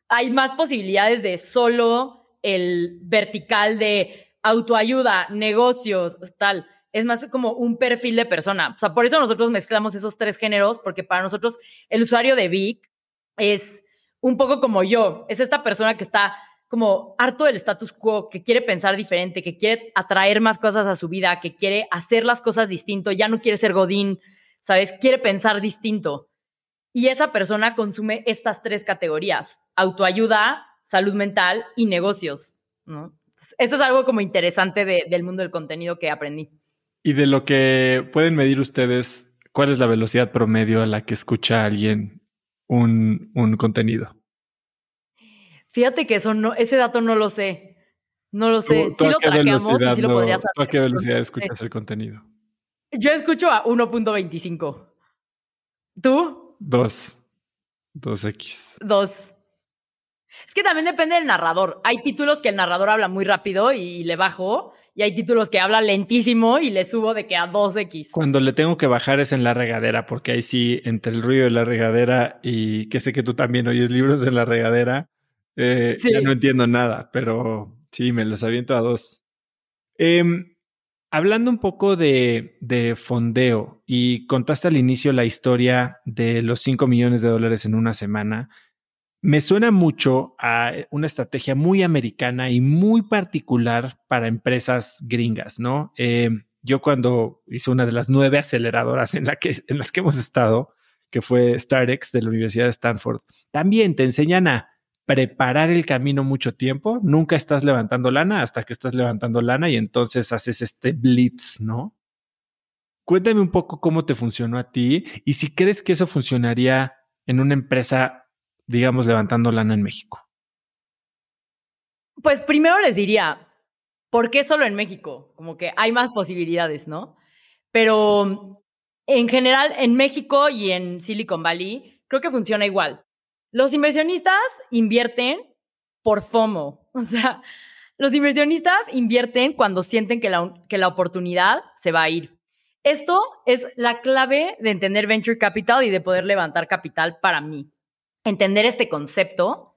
hay más posibilidades de solo el vertical de autoayuda, negocios, tal. Es más como un perfil de persona. O sea, por eso nosotros mezclamos esos tres géneros, porque para nosotros el usuario de Vic es un poco como yo. Es esta persona que está como harto del status quo, que quiere pensar diferente, que quiere atraer más cosas a su vida, que quiere hacer las cosas distinto, ya no quiere ser Godín, ¿sabes? Quiere pensar distinto. Y esa persona consume estas tres categorías, autoayuda, salud mental y negocios, ¿no? Eso es algo como interesante del mundo del contenido que aprendí. Y de lo que pueden medir ustedes, ¿cuál es la velocidad promedio a la que escucha alguien un, contenido? Fíjate que eso no, ese dato no lo sé. No lo sé. sí lo traqueamos y sí lo podrías hacer. ¿A qué velocidad escuchas el contenido? Yo escucho a 1.25. ¿Tú? 2. 2X. 2. Es que también depende del narrador. Hay títulos que el narrador habla muy rápido y, le bajo, y hay títulos que habla lentísimo y le subo de que a 2x. Cuando le tengo que bajar es en la regadera, porque ahí sí, entre el ruido de la regadera y que sé que tú también oyes libros en la regadera, eh, ya no entiendo nada, pero sí, me los aviento a dos. Em, hablando un poco de, de, fondeo y contaste al inicio la historia de los 5 millones de dólares en una semana, me suena mucho a una estrategia muy americana y muy particular para empresas gringas, ¿no? Eh, yo cuando hice una de las nueve aceleradoras en, la que, en las que hemos estado, que fue StarX de la Universidad de Stanford, también te enseñan a preparar el camino mucho tiempo. Nunca estás levantando lana hasta que estás levantando lana y entonces haces este blitz, ¿no? Cuéntame un poco cómo te funcionó a ti y si crees que eso funcionaría en una empresa digamos, levantando lana en México? Pues primero les diría, ¿por qué solo en México? Como que hay más posibilidades, ¿no? Pero en general, en México y en Silicon Valley, creo que funciona igual. Los inversionistas invierten por FOMO, o sea, Los inversionistas invierten cuando sienten que la, que la oportunidad se va a ir. Esto es la clave de entender venture capital y de poder levantar capital para mí. Entender este concepto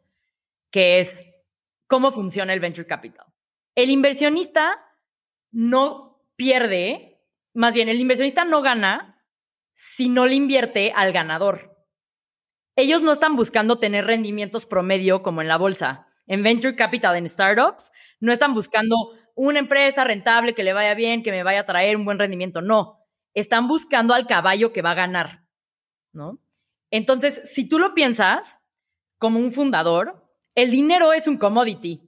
que es cómo funciona el venture capital. El inversionista no pierde, más bien el inversionista no gana si no le invierte al ganador. Ellos no están buscando tener rendimientos promedio como en la bolsa. En venture capital, en startups, no están buscando una empresa rentable que le vaya bien, que me vaya a traer un buen rendimiento. No, están buscando al caballo que va a ganar, ¿no? Entonces, si tú lo piensas como un fundador, el dinero es un commodity.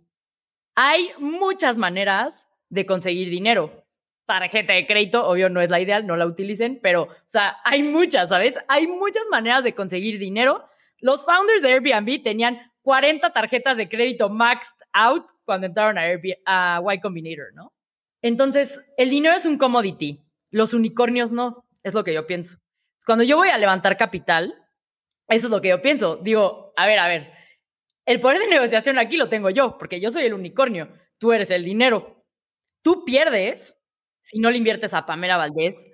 Hay muchas maneras de conseguir dinero. Tarjeta de crédito, obvio, no es la ideal, no la utilicen, pero, o sea, hay muchas, ¿sabes? Hay muchas maneras de conseguir dinero. Los founders de Airbnb tenían 40 tarjetas de crédito maxed out cuando entraron a, a Y Combinator, ¿no? Entonces, el dinero es un commodity, los unicornios no, es lo que yo pienso. Cuando yo voy a levantar capital, eso es lo que yo pienso. Digo, a ver, a ver, el poder de negociación aquí lo tengo yo, porque yo soy el unicornio, tú eres el dinero. Tú pierdes si no le inviertes a Pamela Valdés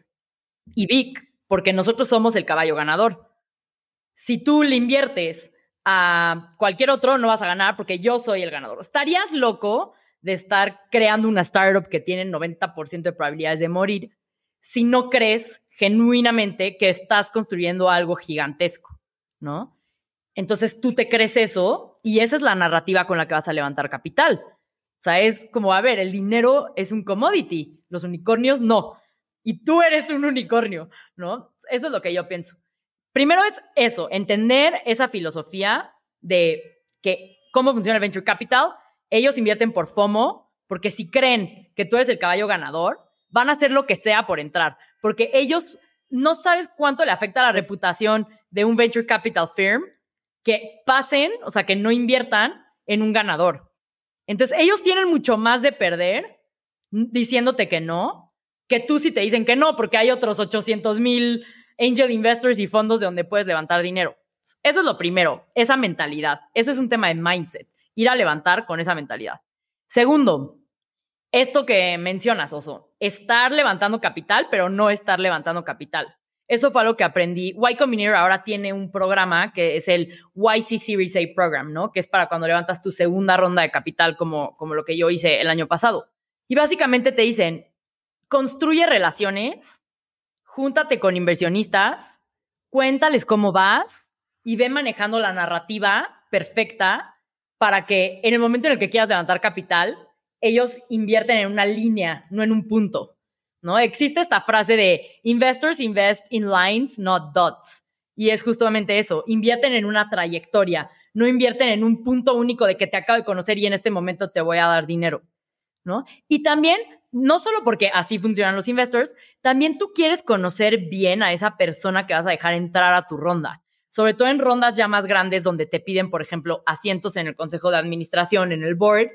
y Vic, porque nosotros somos el caballo ganador. Si tú le inviertes a cualquier otro, no vas a ganar porque yo soy el ganador. ¿Estarías loco de estar creando una startup que tiene 90% de probabilidades de morir si no crees genuinamente que estás construyendo algo gigantesco, ¿no? Entonces tú te crees eso y esa es la narrativa con la que vas a levantar capital. O sea, es como, a ver, el dinero es un commodity, los unicornios no. Y tú eres un unicornio, ¿no? Eso es lo que yo pienso. Primero es eso, entender esa filosofía de que cómo funciona el venture capital. Ellos invierten por FOMO, porque si creen que tú eres el caballo ganador, van a hacer lo que sea por entrar, porque ellos no sabes cuánto le afecta la reputación de un venture capital firm que pasen, o sea, que no inviertan en un ganador. Entonces, ellos tienen mucho más de perder diciéndote que no, que tú si te dicen que no, porque hay otros 800 mil angel investors y fondos de donde puedes levantar dinero. Eso es lo primero, esa mentalidad. Eso es un tema de mindset, ir a levantar con esa mentalidad. Segundo, esto que mencionas, Oso, estar levantando capital, pero no estar levantando capital. Eso fue algo que aprendí. Y Combinator ahora tiene un programa que es el YC Series A Program, ¿no? Que es para cuando levantas tu segunda ronda de capital, como, como lo que yo hice el año pasado. Y básicamente te dicen, construye relaciones, júntate con inversionistas, cuéntales cómo vas y ve manejando la narrativa perfecta para que en el momento en el que quieras levantar capital, ellos invierten en una línea, no en un punto, ¿no? Existe esta frase de investors invest in lines, not dots. Y es justamente eso, invierten en una trayectoria, no invierten en un punto único de que te acabo de conocer y en este momento te voy a dar dinero, ¿no? Y también, no solo porque así funcionan los investors, también tú quieres conocer bien a esa persona que vas a dejar entrar a tu ronda sobre todo en rondas ya más grandes donde te piden, por ejemplo, asientos en el consejo de administración, en el board,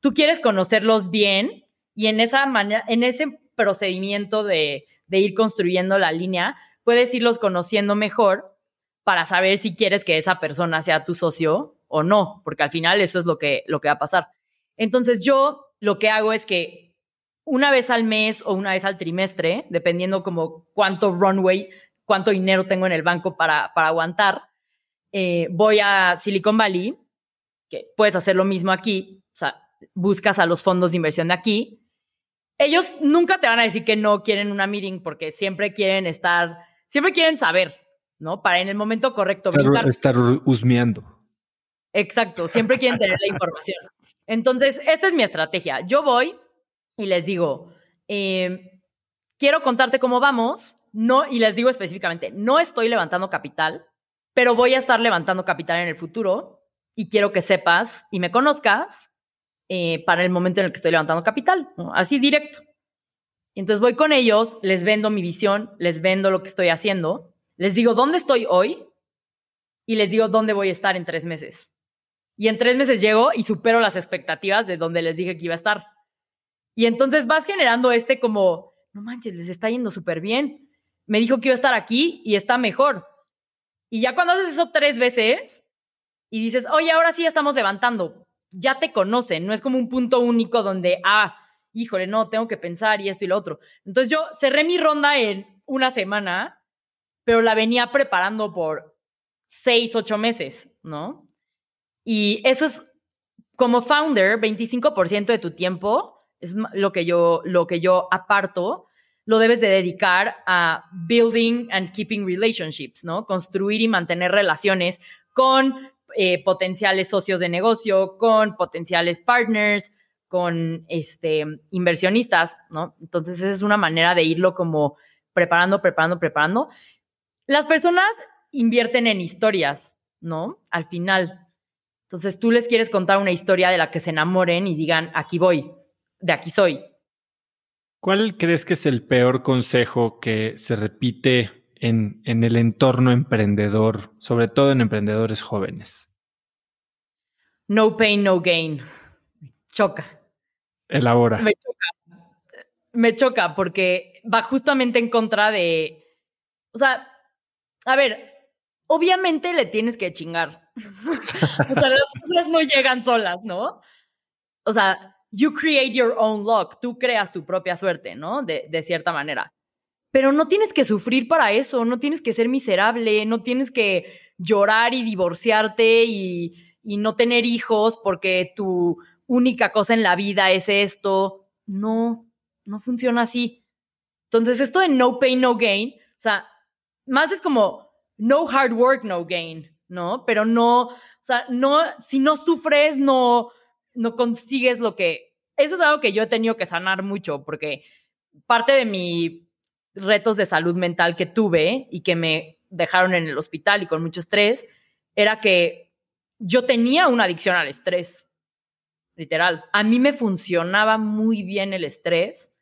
tú quieres conocerlos bien y en, esa manera, en ese procedimiento de, ir construyendo la línea, puedes irlos conociendo mejor para saber si quieres que esa persona sea tu socio o no, porque al final eso es lo que, lo que va a pasar. Entonces yo lo que hago es que una vez al mes o una vez al trimestre, dependiendo como cuánto runway, cuánto dinero tengo en el banco para, para aguantar, eh, voy a Silicon Valley, que puedes hacer lo mismo aquí, buscas a los fondos de inversión de aquí, ellos nunca te van a decir que no quieren una meeting porque siempre quieren estar, siempre quieren saber, ¿no? Para en el momento correcto estar, estar husmeando. Exacto, siempre quieren tener la información. Entonces, esta es mi estrategia. Yo voy y les digo, em, quiero contarte cómo vamos, no, y les digo específicamente, no estoy levantando capital, pero voy a estar levantando capital en el futuro y quiero que sepas y me conozcas eh, para el momento en el que estoy levantando capital, así directo. Entonces voy con ellos, les vendo mi visión, les vendo lo que estoy haciendo, les digo dónde estoy hoy y les digo dónde voy a estar en tres meses. Y en tres meses llego y supero las expectativas de donde les dije que iba a estar. Y entonces vas generando este como, no manches, les está yendo súper bien. Me dijo que iba a estar aquí y está mejor. Y ya cuando haces eso tres veces y dices, oye, ahora sí estamos levantando, ya te conocen, no es como un punto único donde, ah, híjole, no, tengo que pensar y esto y lo otro. Entonces yo cerré mi ronda en una semana, pero la venía preparando por seis, ocho meses, ¿no? Y eso es, como founder, 25% de tu tiempo es lo que yo, lo que yo aparto, lo debes de dedicar a building and keeping relationships, ¿no? Construir y mantener relaciones con eh, potenciales socios de negocio, con potenciales partners, con este, inversionistas, ¿no? Entonces, esa es una manera de irlo como preparando, preparando, preparando. Las personas invierten en historias, ¿no? Al final. Entonces, tú les quieres contar una historia de la que se enamoren y digan, aquí voy, de aquí soy. ¿Cuál crees que es el peor consejo que se repite en, en el entorno emprendedor, sobre todo en emprendedores jóvenes? No pain, no gain. choca. Elabora. Me choca. Me choca porque va justamente en contra de. O sea, a ver, obviamente le tienes que chingar. o sea, las cosas no llegan solas, ¿no? O sea, you create your own luck. Tú creas tu propia suerte, ¿no? De, de cierta manera. Pero no tienes que sufrir para eso, no tienes que ser miserable, no tienes que llorar y divorciarte y, y no tener hijos porque tu única cosa en la vida es esto. No, no funciona así. Entonces, esto de no pain, no gain, o sea, más es como no hard work, no gain, ¿no? Pero no, o sea, no, si no sufres, no, no consigues lo que... Eso es algo que yo he tenido que sanar mucho, porque parte de mis retos de salud mental que tuve y que me dejaron en el hospital y con mucho estrés, era que yo tenía una adicción al estrés literal. A mí me funcionaba muy bien el estrés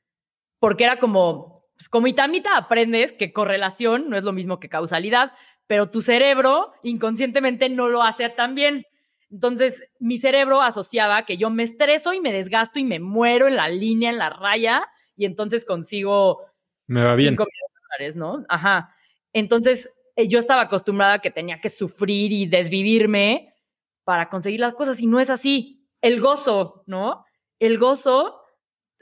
porque era como, pues como itamita aprendes que correlación no es lo mismo que causalidad, pero tu cerebro inconscientemente no lo hace tan bien. Entonces, mi cerebro asociaba que yo me estreso y me desgasto y me muero en la línea, en la raya, y entonces consigo... Me va bien. dólares, ¿no? Ajá. Entonces, eh, yo estaba acostumbrada a que tenía que sufrir y desvivirme para conseguir las cosas, y no es así el gozo, ¿no? El gozo,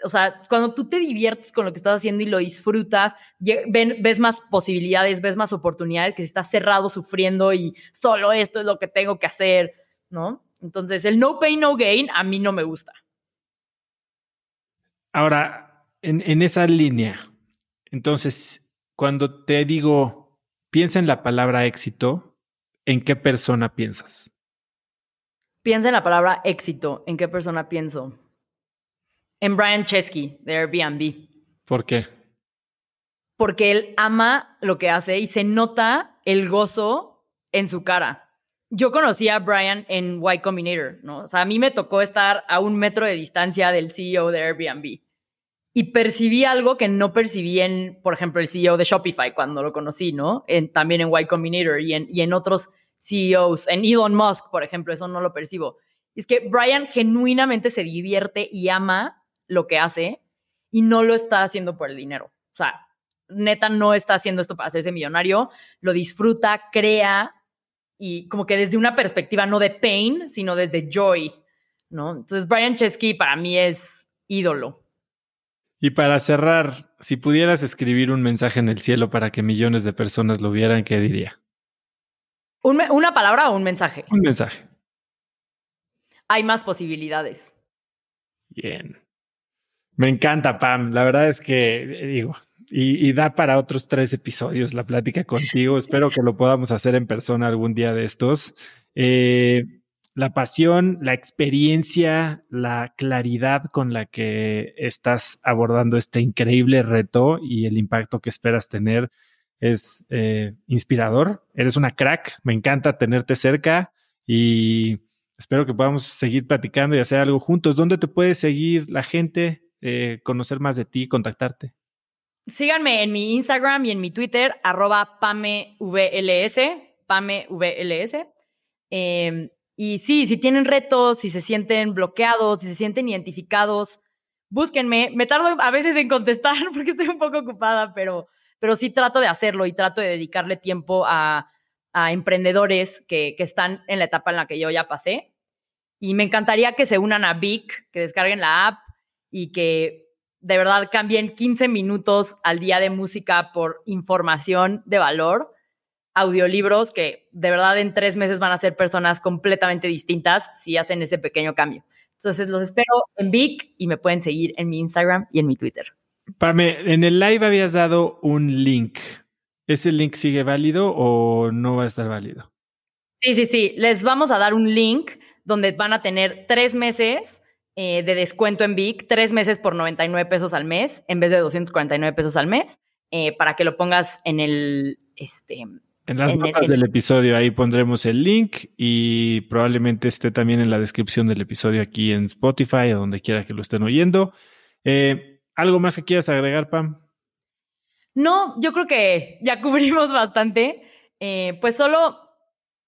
o sea, cuando tú te diviertes con lo que estás haciendo y lo disfrutas, ves más posibilidades, ves más oportunidades que si estás cerrado sufriendo y solo esto es lo que tengo que hacer, ¿no? Entonces, el no pain, no gain a mí no me gusta. Ahora, en, en esa línea, entonces, cuando te digo, piensa en la palabra éxito, ¿en qué persona piensas? Piensa en la palabra éxito. ¿En qué persona pienso? En Brian Chesky, de Airbnb. ¿Por qué? Porque él ama lo que hace y se nota el gozo en su cara. Yo conocí a Brian en Y Combinator, ¿no? O sea, a mí me tocó estar a un metro de distancia del CEO de Airbnb. Y percibí algo que no percibí en, por ejemplo, el CEO de Shopify cuando lo conocí, ¿no? En, también en Y Combinator y en, y en otros CEOs, en Elon Musk, por ejemplo, eso no lo percibo. Es que Brian genuinamente se divierte y ama lo que hace y no lo está haciendo por el dinero. O sea, neta no está haciendo esto para hacerse millonario, lo disfruta, crea y como que desde una perspectiva no de pain, sino desde joy, ¿no? Entonces Brian Chesky para mí es ídolo. Y para cerrar, si pudieras escribir un mensaje en el cielo para que millones de personas lo vieran, ¿qué diría? ¿Una palabra o un mensaje? Un mensaje. Hay más posibilidades. Bien. Me encanta, Pam. La verdad es que, digo, y, da para otros tres episodios la plática contigo. Espero que lo podamos hacer en persona algún día de estos. Eh, la pasión, la experiencia, la claridad con la que estás abordando este increíble reto y el impacto que esperas tener es eh, inspirador. Eres una crack. Me encanta tenerte cerca y espero que podamos seguir platicando y hacer algo juntos. ¿Dónde te puede seguir la gente, eh, conocer más de ti, contactarte? Síganme en mi Instagram y en mi Twitter, arroba PameVLS, PameVLS. Em, y sí, si tienen retos, si se sienten bloqueados, si se sienten identificados, búsquenme. Me tardo a veces en contestar porque estoy un poco ocupada, pero pero sí trato de hacerlo y trato de dedicarle tiempo a, emprendedores que, están en la etapa en la que yo ya pasé. Y me encantaría que se unan a Vic, que descarguen la app y que de verdad cambien 15 minutos al día de música por información de valor, audiolibros que de verdad en tres meses van a ser personas completamente distintas si hacen ese pequeño cambio. Entonces los espero en Vic y me pueden seguir en mi Instagram y en mi Twitter. Pame, en el live habías dado un link. ¿Ese link sigue válido o no va a estar válido? Sí, sí, sí. Les vamos a dar un link donde van a tener tres meses eh, de descuento en Vic, tres meses por 99 pesos al mes en vez de 249 pesos al mes, eh, para que lo pongas en el, este, en las notas del episodio ahí pondremos el link y probablemente esté también en la descripción del episodio aquí en Spotify o donde quiera que lo estén oyendo. Eh, ¿Algo más que quieras agregar, Pam? No, yo creo que ya cubrimos bastante. Eh, pues solo,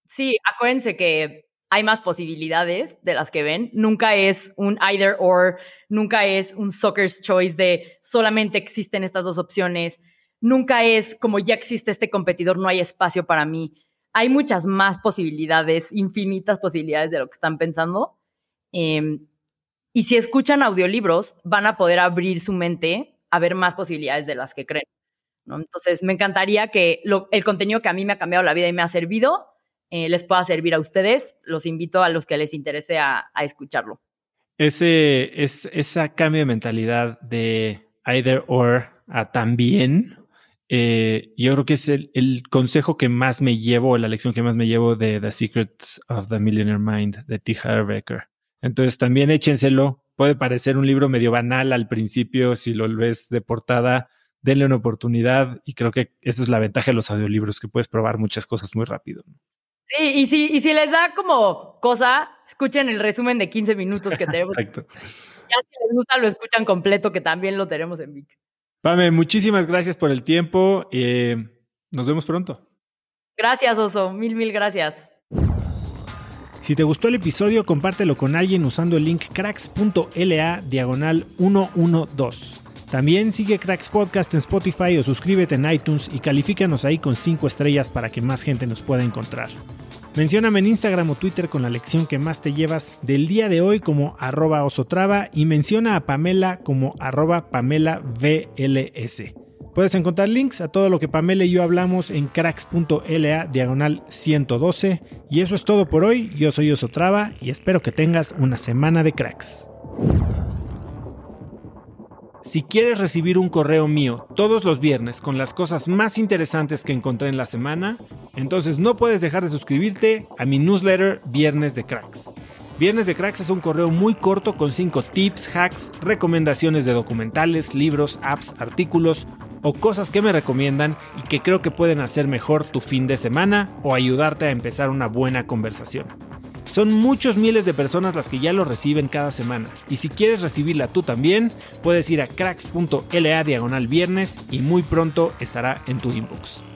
sí, acuérdense que hay más posibilidades de las que ven. Nunca es un either or, nunca es un soccer's choice de solamente existen estas dos opciones. Nunca es como ya existe este competidor, no hay espacio para mí. Hay muchas más posibilidades, infinitas posibilidades de lo que están pensando. Eh, y si escuchan audiolibros, van a poder abrir su mente a ver más posibilidades de las que creen. Entonces, me encantaría que el contenido que a mí me ha cambiado la vida y me ha servido, eh, les pueda servir a ustedes. Los invito a los que les interese a, escucharlo. Ese, es, esa cambio de mentalidad de either or a también, eh, yo creo que es el, el, consejo que más me llevo, la lección que más me llevo de The Secrets of the Millionaire Mind de T. Harv Eker. Entonces también échenselo. Puede parecer un libro medio banal al principio si lo ves de portada. Denle una oportunidad y creo que esa es la ventaja de los audiolibros, que puedes probar muchas cosas muy rápido. Sí, y si, y si les da como cosa, escuchen el resumen de 15 minutos que tenemos. Exacto. Ya si les gusta, lo escuchan completo, que también lo tenemos en Vic. Pame, muchísimas gracias por el tiempo. Eh, nos vemos pronto. Gracias, Oso. Mil, mil gracias. Si te gustó el episodio, compártelo con alguien usando el link cracks.la diagonal 112. También sigue Cracks Podcast en Spotify o suscríbete en iTunes y califícanos ahí con 5 estrellas para que más gente nos pueda encontrar. Mencióname en Instagram o Twitter con la lección que más te llevas del día de hoy como arroba osotrava y menciona a Pamela como arroba Pamela VLS. Puedes encontrar links a todo lo que Pamela y yo hablamos en cracks.la diagonal 112. Y eso es todo por hoy. Yo soy Osotrava y espero que tengas una semana de cracks. Si quieres recibir un correo mío todos los viernes con las cosas más interesantes que encontré en la semana, entonces no puedes dejar de suscribirte a mi newsletter Viernes de Cracks. Viernes de Cracks es un correo muy corto con 5 tips, hacks, recomendaciones de documentales, libros, apps, artículos o cosas que me recomiendan y que creo que pueden hacer mejor tu fin de semana o ayudarte a empezar una buena conversación. Son muchos miles de personas las que ya lo reciben cada semana y si quieres recibirla tú también, puedes ir a cracks.la diagonal viernes y muy pronto estará en tu inbox.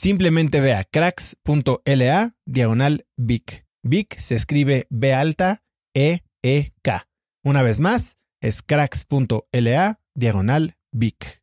Simplemente ve a cracks.la diagonal Vic. Vic se escribe B alta E E K. Una vez más, es cracks.la diagonal Vic.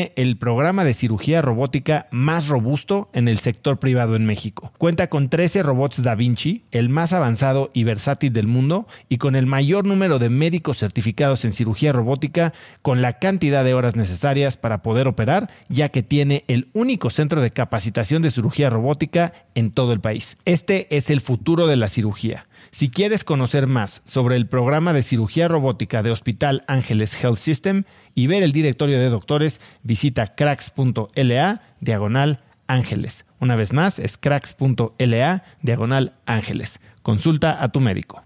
el programa de cirugía robótica más robusto en el sector privado en México. Cuenta con 13 robots Da Vinci, el más avanzado y versátil del mundo, y con el mayor número de médicos certificados en cirugía robótica, con la cantidad de horas necesarias para poder operar, ya que tiene el único centro de capacitación de cirugía robótica en todo el país. Este es el futuro de la cirugía. Si quieres conocer más sobre el programa de cirugía robótica de Hospital Ángeles Health System y ver el directorio de doctores, visita cracks.la diagonal ángeles. Una vez más, es cracks.la diagonal ángeles. Consulta a tu médico.